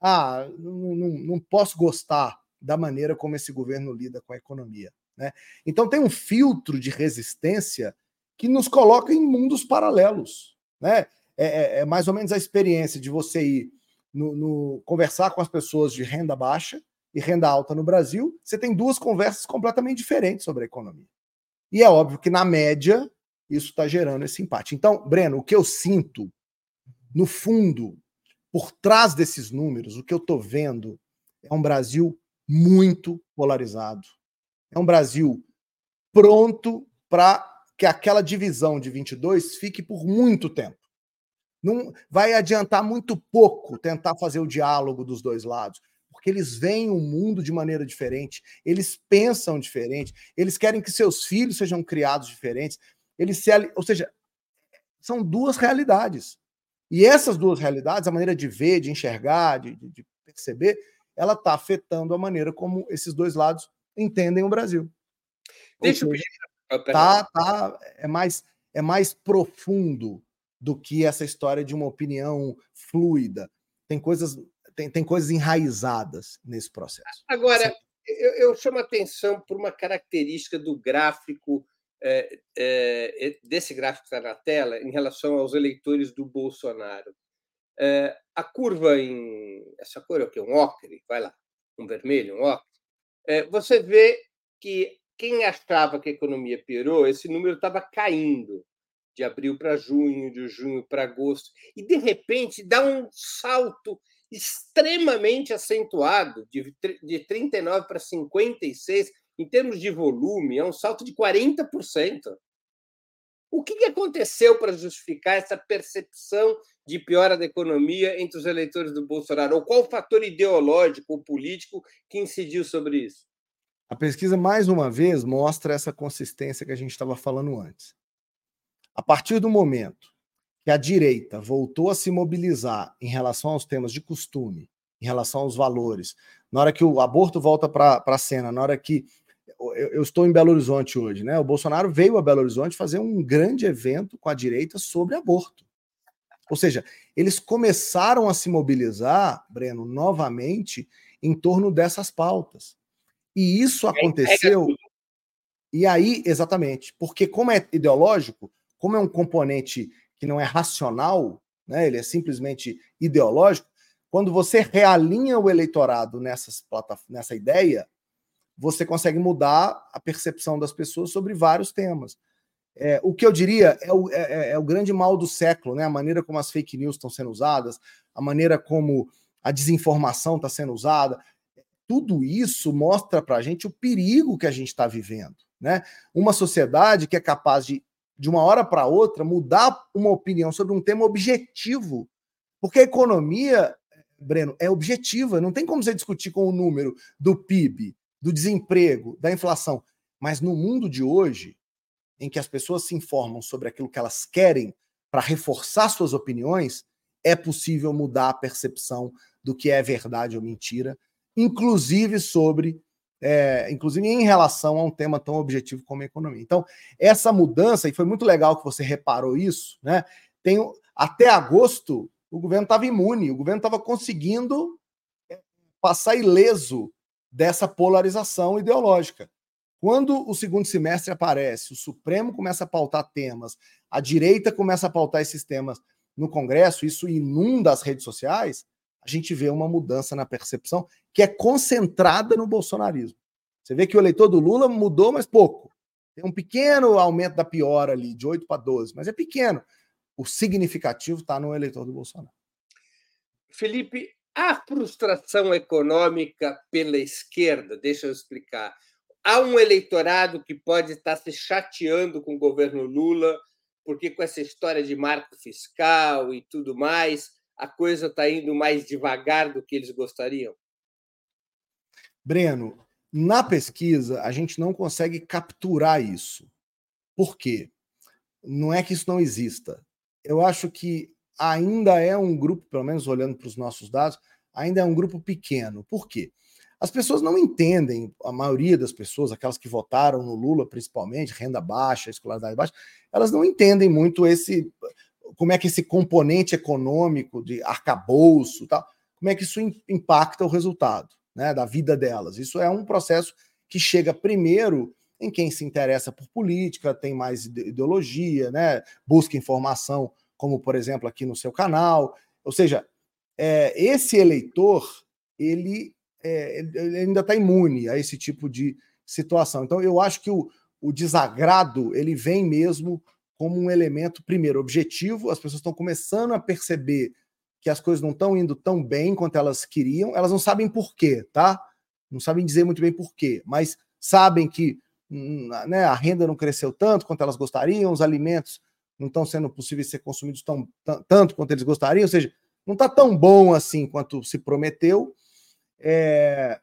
Ah, não, não, não posso gostar da maneira como esse governo lida com a economia. Né? Então tem um filtro de resistência que nos coloca em mundos paralelos. Né? É, é, é mais ou menos a experiência de você ir no, no, conversar com as pessoas de renda baixa e renda alta no Brasil. Você tem duas conversas completamente diferentes sobre a economia. E é óbvio que, na média, isso está gerando esse empate. Então, Breno, o que eu sinto, no fundo, por trás desses números, o que eu estou vendo é um Brasil muito polarizado, é um Brasil pronto para que aquela divisão de 22 fique por muito tempo. Não vai adiantar muito pouco tentar fazer o diálogo dos dois lados, porque eles veem o mundo de maneira diferente, eles pensam diferente, eles querem que seus filhos sejam criados diferentes, eles se, ou seja, são duas realidades. E essas duas realidades, a maneira de ver, de enxergar, de, de perceber, ela está afetando a maneira como esses dois lados entendem o Brasil. Deixa eu pedir. Tá, tá, é mais é mais profundo do que essa história de uma opinião fluida. Tem coisas tem, tem coisas enraizadas nesse processo. Agora, eu, eu chamo a atenção por uma característica do gráfico é, é, desse gráfico que está na tela em relação aos eleitores do Bolsonaro. É, a curva em essa cor é o que um ocre, vai lá, um vermelho, um ocre. Você vê que quem achava que a economia piorou, esse número estava caindo de abril para junho, de junho para agosto, e de repente dá um salto extremamente acentuado, de, de 39 para 56, em termos de volume, é um salto de 40%. O que aconteceu para justificar essa percepção de piora da economia entre os eleitores do Bolsonaro? Ou qual o fator ideológico ou político que incidiu sobre isso? A pesquisa, mais uma vez, mostra essa consistência que a gente estava falando antes. A partir do momento que a direita voltou a se mobilizar em relação aos temas de costume, em relação aos valores, na hora que o aborto volta para a cena, na hora que eu, eu, estou em Belo Horizonte hoje, né? O Bolsonaro veio a Belo Horizonte fazer um grande evento com a direita sobre aborto. Ou seja, eles começaram a se mobilizar, Breno, novamente em torno dessas pautas. E isso aconteceu. E aí, exatamente, porque como é ideológico, como é um componente que não é racional, né, ele é simplesmente ideológico, quando você realinha o eleitorado nessas nessa ideia, você consegue mudar a percepção das pessoas sobre vários temas. É, o que eu diria é o, é, é, é o grande mal do século, né? A maneira como as fake news estão sendo usadas, a maneira como a desinformação está sendo usada. Tudo isso mostra para a gente o perigo que a gente está vivendo. Né? Uma sociedade que é capaz de, de uma hora para outra, mudar uma opinião sobre um tema objetivo. Porque a economia, Breno, é objetiva. Não tem como você discutir com o número do PIB, do desemprego, da inflação. Mas no mundo de hoje, em que as pessoas se informam sobre aquilo que elas querem para reforçar suas opiniões, é possível mudar a percepção do que é verdade ou mentira, inclusive sobre, é, inclusive em relação a um tema tão objetivo como a economia. Então, essa mudança, e foi muito legal que você reparou isso, né? Tem, até agosto, o governo estava imune, o governo estava conseguindo é, passar ileso dessa polarização ideológica. Quando o segundo semestre aparece, o Supremo começa a pautar temas, a direita começa a pautar esses temas no Congresso, isso inunda as redes sociais, a gente vê uma mudança na percepção que é concentrada no bolsonarismo. Você vê que o eleitor do Lula mudou, mas pouco. Tem um pequeno aumento da piora ali, de 8 para 12, mas é pequeno. O significativo está no eleitor do Bolsonaro. Felipe, a frustração econômica pela esquerda, deixa eu explicar. Há um eleitorado que pode estar se chateando com o governo Lula, porque com essa história de marco fiscal e tudo mais, a coisa está indo mais devagar do que eles gostariam? Breno, na pesquisa, a gente não consegue capturar isso. Por quê? Não é que isso não exista. Eu acho que ainda é um grupo, pelo menos olhando para os nossos dados, ainda é um grupo pequeno. Por quê? As pessoas não entendem, a maioria das pessoas, aquelas que votaram no Lula, principalmente, renda baixa, escolaridade baixa, elas não entendem muito esse como é que esse componente econômico de arcabouço, tal, como é que isso impacta o resultado né, da vida delas. Isso é um processo que chega primeiro em quem se interessa por política, tem mais ideologia, né, busca informação como por exemplo aqui no seu canal. Ou seja, é, esse eleitor ele, é, ele ainda está imune a esse tipo de situação. Então eu acho que o, o desagrado ele vem mesmo como um elemento primeiro objetivo. As pessoas estão começando a perceber que as coisas não estão indo tão bem quanto elas queriam. Elas não sabem por quê, tá? Não sabem dizer muito bem por quê, mas sabem que né, a renda não cresceu tanto quanto elas gostariam, os alimentos não estão sendo possíveis ser consumidos tão, tanto quanto eles gostariam, ou seja, não está tão bom assim quanto se prometeu. É,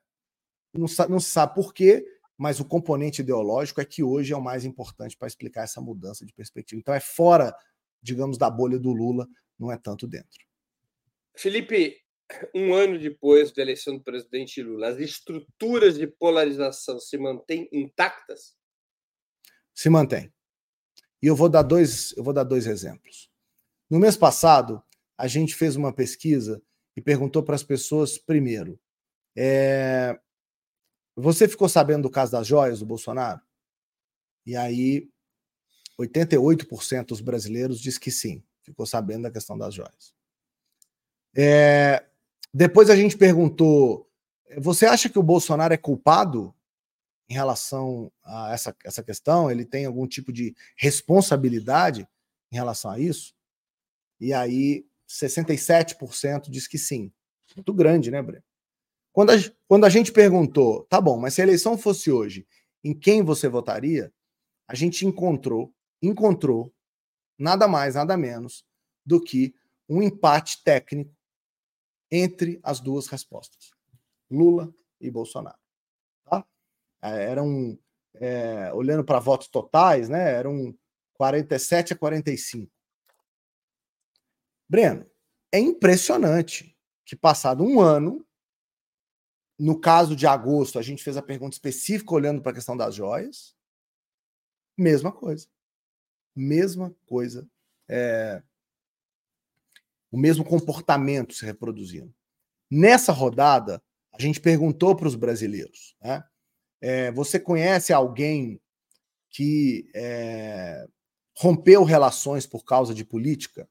não, não se sabe por quê, mas o componente ideológico é que hoje é o mais importante para explicar essa mudança de perspectiva. Então é fora, digamos, da bolha do Lula, não é tanto dentro. Felipe, um ano depois da eleição do presidente Lula, as estruturas de polarização se mantêm intactas? Se mantém. E eu vou dar dois, eu vou dar dois exemplos. No mês passado, a gente fez uma pesquisa e perguntou para as pessoas primeiro: é, você ficou sabendo do caso das joias do Bolsonaro? E aí, 88% dos brasileiros diz que sim, ficou sabendo da questão das joias. É, depois a gente perguntou: você acha que o Bolsonaro é culpado em relação a essa, essa questão? Ele tem algum tipo de responsabilidade em relação a isso? E aí, 67% diz que sim. Muito grande, né, Breno? Quando a, quando a gente perguntou, tá bom, mas se a eleição fosse hoje, em quem você votaria? A gente encontrou, encontrou nada mais, nada menos do que um empate técnico entre as duas respostas, Lula e Bolsonaro. Tá? É, eram, é, olhando para votos totais, né, eram 47 a 45. Breno, é impressionante que passado um ano, no caso de agosto, a gente fez a pergunta específica olhando para a questão das joias, mesma coisa. Mesma coisa. É, o mesmo comportamento se reproduzindo. Nessa rodada, a gente perguntou para os brasileiros: né? é, você conhece alguém que é, rompeu relações por causa de política?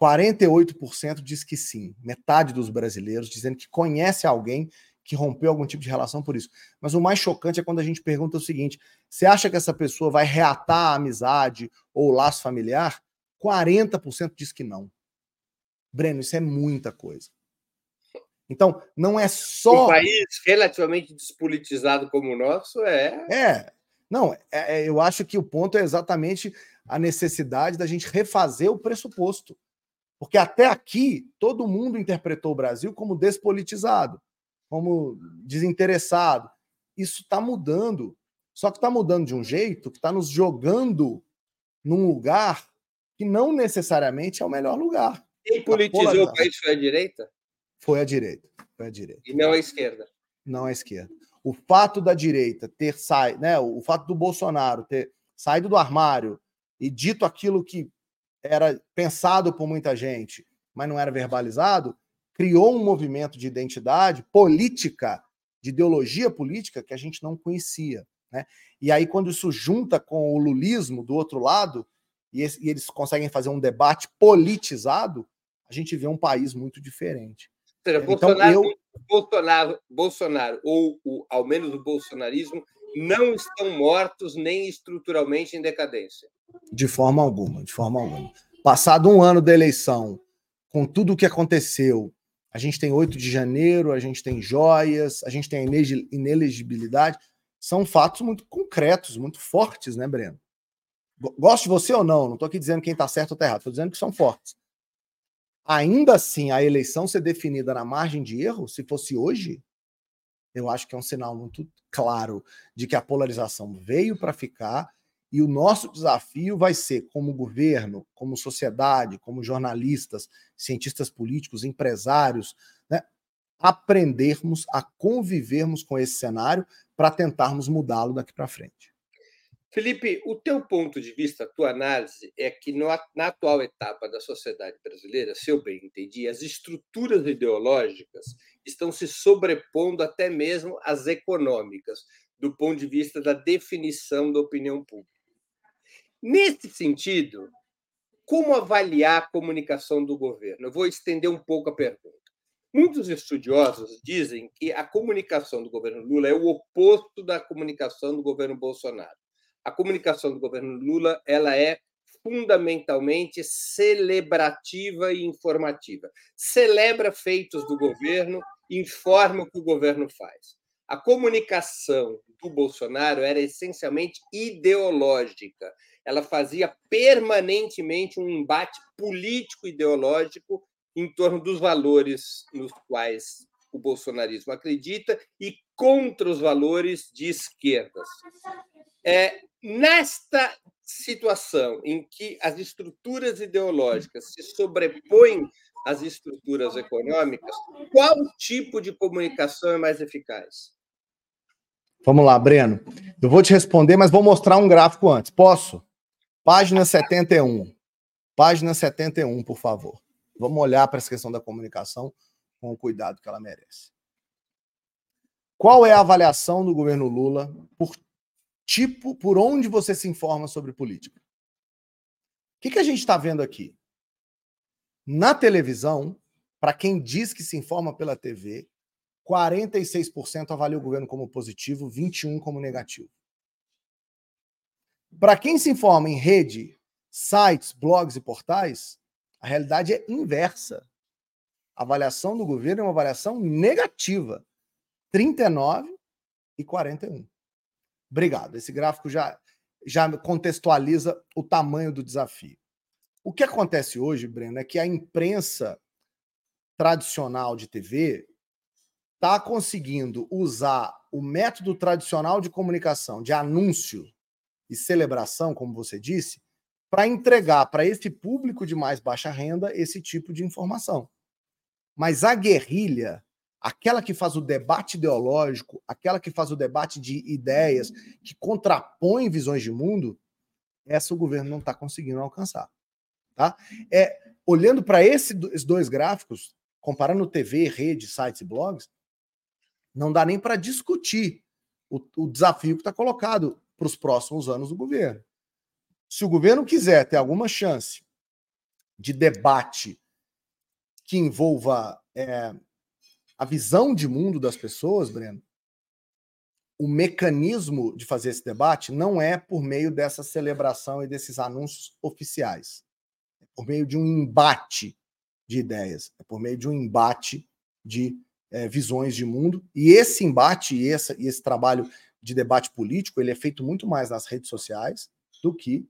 48% diz que sim, metade dos brasileiros dizendo que conhece alguém que rompeu algum tipo de relação por isso. Mas o mais chocante é quando a gente pergunta o seguinte: você acha que essa pessoa vai reatar a amizade ou o laço familiar? 40% diz que não. Breno, isso é muita coisa. Então, não é só. Um país relativamente despolitizado como o nosso é. É. Não, é, é, eu acho que o ponto é exatamente a necessidade da gente refazer o pressuposto. Porque até aqui, todo mundo interpretou o Brasil como despolitizado, como desinteressado. Isso está mudando. Só que está mudando de um jeito que está nos jogando num lugar que não necessariamente é o melhor lugar. Quem politizou o país foi a direita? Foi a direita. Foi a direita. E não a esquerda. Não a esquerda. O fato da direita ter saído, né? O fato do Bolsonaro ter saído do armário e dito aquilo que era pensado por muita gente, mas não era verbalizado, criou um movimento de identidade política, de ideologia política que a gente não conhecia. Né? E aí, quando isso junta com o lulismo do outro lado, e, eles conseguem fazer um debate politizado, a gente vê um país muito diferente. Ou seja, então, Bolsonaro, eu... Bolsonaro, Bolsonaro ou o, ao menos o bolsonarismo não estão mortos nem estruturalmente em decadência. De forma alguma, de forma alguma. Passado um ano da eleição, com tudo o que aconteceu, a gente tem 8 de janeiro, a gente tem joias, a gente tem a inelegibilidade, são fatos muito concretos, muito fortes, né, Breno? Gosto de você ou não, não estou aqui dizendo quem está certo ou está errado, estou dizendo que são fortes. Ainda assim a eleição ser definida na margem de erro, se fosse hoje, eu acho que é um sinal muito claro de que a polarização veio para ficar e o nosso desafio vai ser, como governo, como sociedade, como jornalistas, cientistas políticos, empresários, né, aprendermos a convivermos com esse cenário para tentarmos mudá-lo daqui para frente. Felipe, o teu ponto de vista, a tua análise é que no, na atual etapa da sociedade brasileira, se eu bem entendi, as estruturas ideológicas estão se sobrepondo até mesmo às econômicas, do ponto de vista da definição da opinião pública. Nesse sentido, como avaliar a comunicação do governo? Eu vou estender um pouco a pergunta. Muitos estudiosos dizem que a comunicação do governo Lula é o oposto da comunicação do governo Bolsonaro a comunicação do governo Lula ela é fundamentalmente celebrativa e informativa. Celebra feitos do governo, informa o que o governo faz. a comunicação do Bolsonaro era essencialmente ideológica. Ela fazia permanentemente um embate político-ideológico em torno dos valores nos quais o bolsonarismo acredita e contra os valores de esquerdas. É, nesta situação em que as estruturas ideológicas se sobrepõem às estruturas econômicas, qual tipo de comunicação é mais eficaz? Vamos lá, Breno. Eu vou te responder, mas vou mostrar um gráfico antes. Posso? Página 71. Página 71, por favor. Vamos olhar para essa questão da comunicação com o cuidado que ela merece. Qual é a avaliação do governo Lula por tipo, por onde você se informa sobre política? O que, que a gente está vendo aqui? Na televisão, para quem diz que se informa pela TV, 46% avalia o governo como positivo, 21% como negativo. Para quem se informa em rede, sites, blogs e portais, a realidade é inversa. A avaliação do governo é uma avaliação negativa. 39 e 41. Obrigado. Esse gráfico já, já contextualiza o tamanho do desafio. O que acontece hoje, Breno, é que a imprensa tradicional de TV está conseguindo usar o método tradicional de comunicação, de anúncio e celebração, como você disse, para entregar para esse público de mais baixa renda esse tipo de informação. Mas a guerrilha, aquela que faz o debate ideológico, aquela que faz o debate de ideias, que contrapõe visões de mundo, essa o governo não está conseguindo alcançar. Tá? É, olhando para esses dois gráficos, comparando TV, rede, sites e blogs, não dá nem para discutir o, o desafio que está colocado para os próximos anos do governo. Se o governo quiser ter alguma chance de debate que envolva é, a visão de mundo das pessoas, Breno, o mecanismo de fazer esse debate não é por meio dessa celebração e desses anúncios oficiais. É por meio de um embate de ideias, é por meio de um embate de é, visões de mundo. E esse embate e e esse trabalho de debate político ele é feito muito mais nas redes sociais do que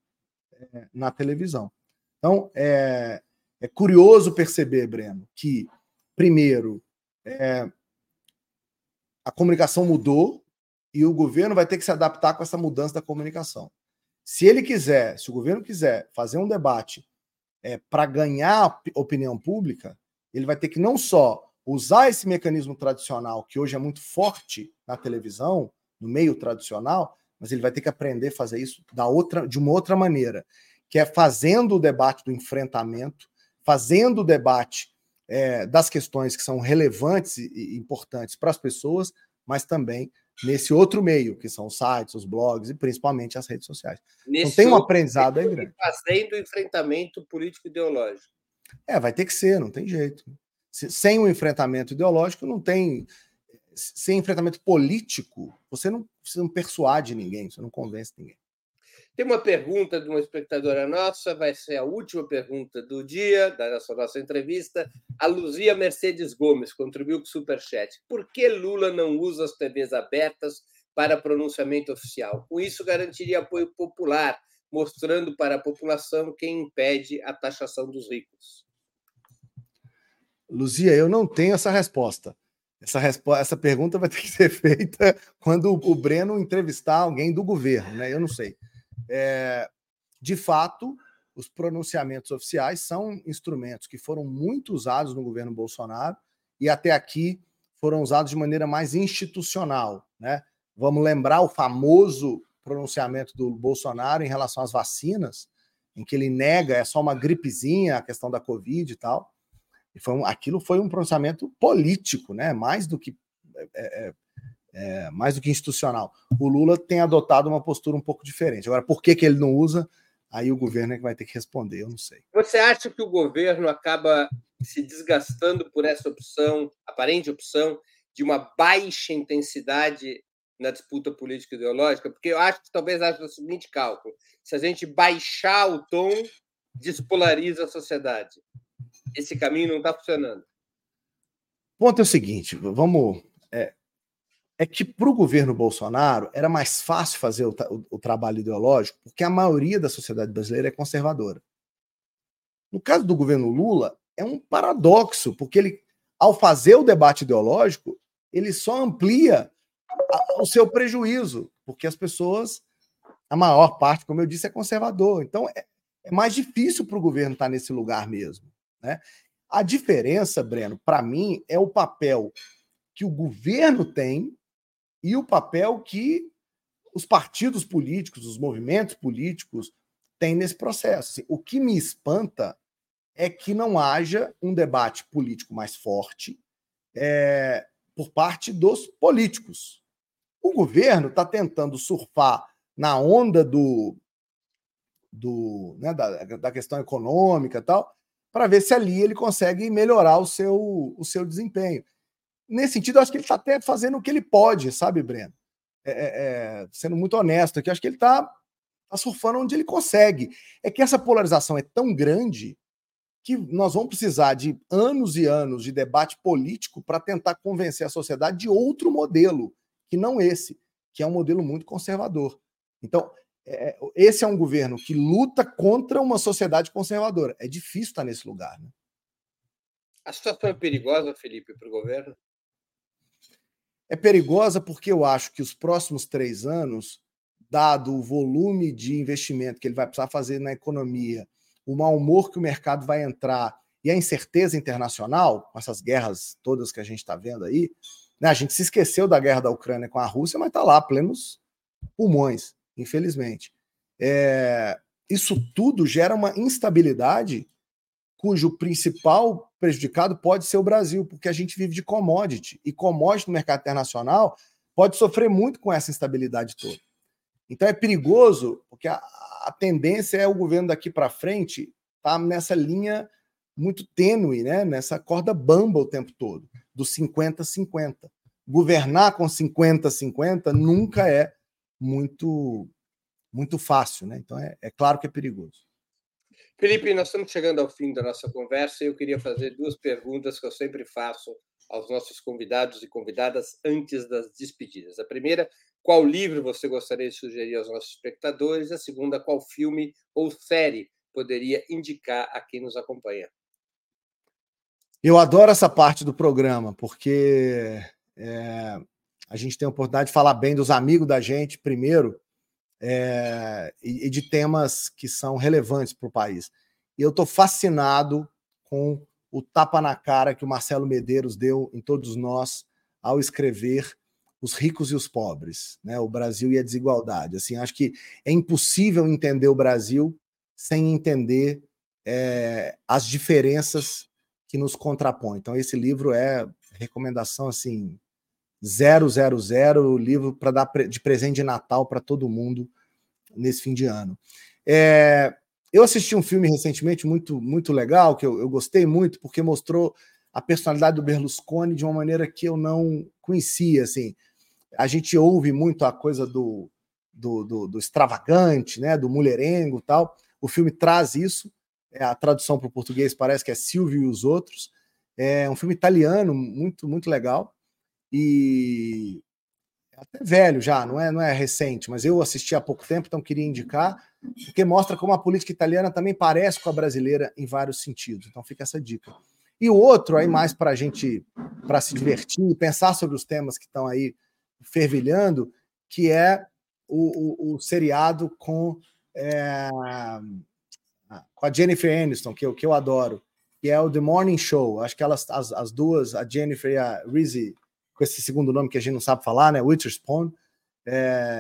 é, na televisão. Então, é, é, curioso perceber, Breno, que, primeiro, é, a comunicação mudou e o governo vai ter que se adaptar com essa mudança da comunicação. Se ele quiser, se o governo quiser fazer um debate é, para ganhar opinião pública, ele vai ter que não só usar esse mecanismo tradicional, que hoje é muito forte na televisão, no meio tradicional, mas ele vai ter que aprender a fazer isso da outra, de uma outra maneira, que é fazendo o debate do enfrentamento, fazendo o debate é, das questões que são relevantes e importantes para as pessoas, mas também nesse outro meio, que são os sites, os blogs e principalmente as redes sociais. Então, nesse então tem um aprendizado aí grande. Fazendo o enfrentamento político-ideológico. É, vai ter que ser, não tem jeito sem um enfrentamento ideológico, não tem. Sem enfrentamento político, você não, você não persuade ninguém, você não convence ninguém. Tem uma pergunta de uma espectadora nossa, vai ser a última pergunta do dia, da nossa, nossa entrevista. A Luzia Mercedes Gomes contribuiu com o Superchat. Por que Lula não usa as TVs abertas para pronunciamento oficial? Com isso, garantiria apoio popular, mostrando para a população quem impede a taxação dos ricos. Luzia, eu não tenho essa resposta. Essa, resposta, essa pergunta vai ter que ser feita quando o Breno entrevistar alguém do governo, né? Eu não sei. É, de fato, os pronunciamentos oficiais são instrumentos que foram muito usados no governo Bolsonaro e até aqui foram usados de maneira mais institucional, né? Vamos lembrar o famoso pronunciamento do Bolsonaro em relação às vacinas, em que ele nega é só uma gripezinha, a questão da Covid e tal. E foi um, aquilo foi um pronunciamento político, né? Mais do que é, é, é, mais do que institucional. O Lula tem adotado uma postura um pouco diferente. Agora, por que, que ele não usa? Aí o governo é que vai ter que responder, eu não sei. Você acha que o governo acaba se desgastando por essa opção, aparente opção, de uma baixa intensidade na disputa política ideológica? Porque eu acho que talvez haja o seguinte cálculo: se a gente baixar o tom, despolariza a sociedade esse caminho não está funcionando. O ponto é o seguinte: vamos. É, é que para o governo Bolsonaro era mais fácil fazer o, o, o, trabalho ideológico, porque a maioria da sociedade brasileira é conservadora. No caso do governo Lula, é um paradoxo, porque ele, ao fazer o debate ideológico, ele só amplia a, o seu prejuízo, porque as pessoas, a maior parte, como eu disse, é conservador. Então é, é mais difícil para o governo estar nesse lugar mesmo. Né? A diferença, Breno, para mim, é o papel que o governo tem e o papel que os partidos políticos, os movimentos políticos têm nesse processo. Assim, o que me espanta é que não haja um debate político mais forte é, por parte dos políticos. O governo está tentando surfar na onda do, do né, da, da questão econômica e tal, para ver se ali ele consegue melhorar o seu, o seu desempenho nesse sentido, eu acho que ele está até fazendo o que ele pode, sabe, Breno? É, é, é, sendo muito honesto aqui, acho que ele está tá surfando onde ele consegue. É que essa polarização é tão grande que nós vamos precisar de anos e anos de debate político para tentar convencer a sociedade de outro modelo, que não esse, que é um modelo muito conservador. Então, é, é esse é um governo que luta contra uma sociedade conservadora. É difícil estar nesse lugar. Né? A situação é perigosa, Felipe, para o governo? É perigosa porque eu acho que os próximos três anos, dado o volume de investimento que ele vai precisar fazer na economia, o mau humor que o mercado vai entrar e a incerteza internacional, com essas guerras todas que a gente está vendo aí, né? a gente se esqueceu da guerra da Ucrânia com a Rússia, mas está lá, plenos pulmões, infelizmente. É, isso tudo gera uma instabilidade cujo principal prejudicado pode ser o Brasil, porque a gente vive de commodity, e commodity no mercado internacional pode sofrer muito com essa instabilidade toda. Então é perigoso, porque a, a tendência é o governo daqui para frente tá nessa linha muito tênue, né? nessa corda bamba o tempo todo, do 50-50. Governar com 50-50 nunca é muito muito fácil, né? Então é, é claro que é perigoso. Felipe, nós estamos chegando ao fim da nossa conversa e eu queria fazer duas perguntas que eu sempre faço aos nossos convidados e convidadas antes das despedidas. A primeira, qual livro você gostaria de sugerir aos nossos espectadores? A segunda, qual filme ou série poderia indicar a quem nos acompanha? Eu adoro essa parte do programa, porque é, a gente tem a oportunidade de falar bem dos amigos da gente, primeiro, é, e, e, de temas que são relevantes para o país. E eu estou fascinado com o tapa na cara que o Marcelo Medeiros deu em todos nós ao escrever Os Ricos e os Pobres, né? o Brasil e a Desigualdade. Assim, acho que é impossível entender o Brasil sem entender é, as diferenças que nos contrapõem. Então, esse livro é recomendação assim 000, livro para dar de presente de Natal para todo mundo nesse fim de ano. É, eu assisti um filme recentemente muito, muito legal, que eu, eu, gostei muito, porque mostrou a personalidade do Berlusconi de uma maneira que eu não conhecia. Assim. A gente ouve muito a coisa do, do, do, do extravagante, né, do mulherengo tal. O filme traz isso. É, a tradução para o português parece que é Silvio e os Outros. É um filme italiano muito, muito legal. E é até velho já, não é, não é recente, mas eu assisti há pouco tempo, então queria indicar, porque mostra como a política italiana também parece com a brasileira em vários sentidos. Então fica essa dica. E o outro, aí mais para a gente, para se divertir, pensar sobre os temas que estão aí fervilhando, que é o, o, o seriado com, é, com a Jennifer Aniston, que eu, que eu adoro, que é o The Morning Show. Acho que elas, as, as duas, a Jennifer e a Reese com esse segundo nome que a gente não sabe falar, né? Witherspoon,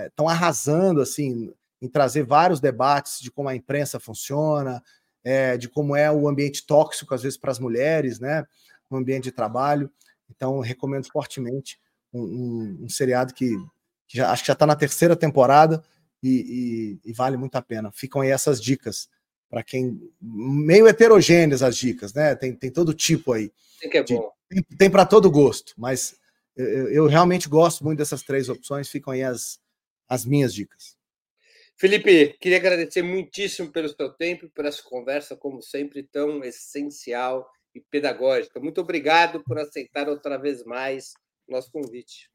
estão é, arrasando assim em trazer vários debates de como a imprensa funciona, é, de como é o ambiente tóxico às vezes para as mulheres, né? No ambiente de trabalho. Então recomendo fortemente um, um, um seriado que, que já, acho que já está na terceira temporada e, e, e, vale muito a pena. Ficam aí essas dicas para quem meio heterogêneas as dicas, né? Tem, tem todo tipo aí. Tem que é bom. tem, tem para todo gosto, mas eu, eu, realmente gosto muito dessas três opções, ficam aí as, as minhas dicas. Felipe, queria agradecer muitíssimo pelo seu tempo, por essa conversa, como sempre, tão essencial e pedagógica. Muito obrigado por aceitar outra vez mais nosso convite.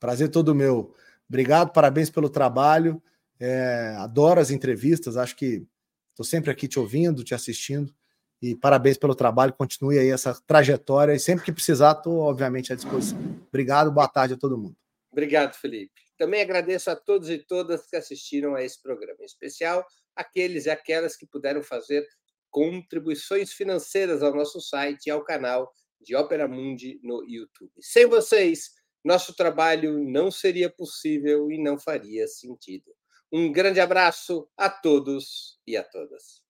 Prazer todo meu. Obrigado, parabéns pelo trabalho. É, adoro as entrevistas, acho que estou sempre aqui te ouvindo, te assistindo. E parabéns pelo trabalho, continue aí essa trajetória. E sempre que precisar, estou, obviamente, à disposição. Obrigado, boa tarde a todo mundo. Obrigado, Felipe. Também agradeço a todos e todas que assistiram a esse programa, em especial aqueles e aquelas que puderam fazer contribuições financeiras ao nosso site e ao canal de Ópera Mundi no YouTube. Sem vocês, nosso trabalho não seria possível e não faria sentido. Um grande abraço a todos e a todas.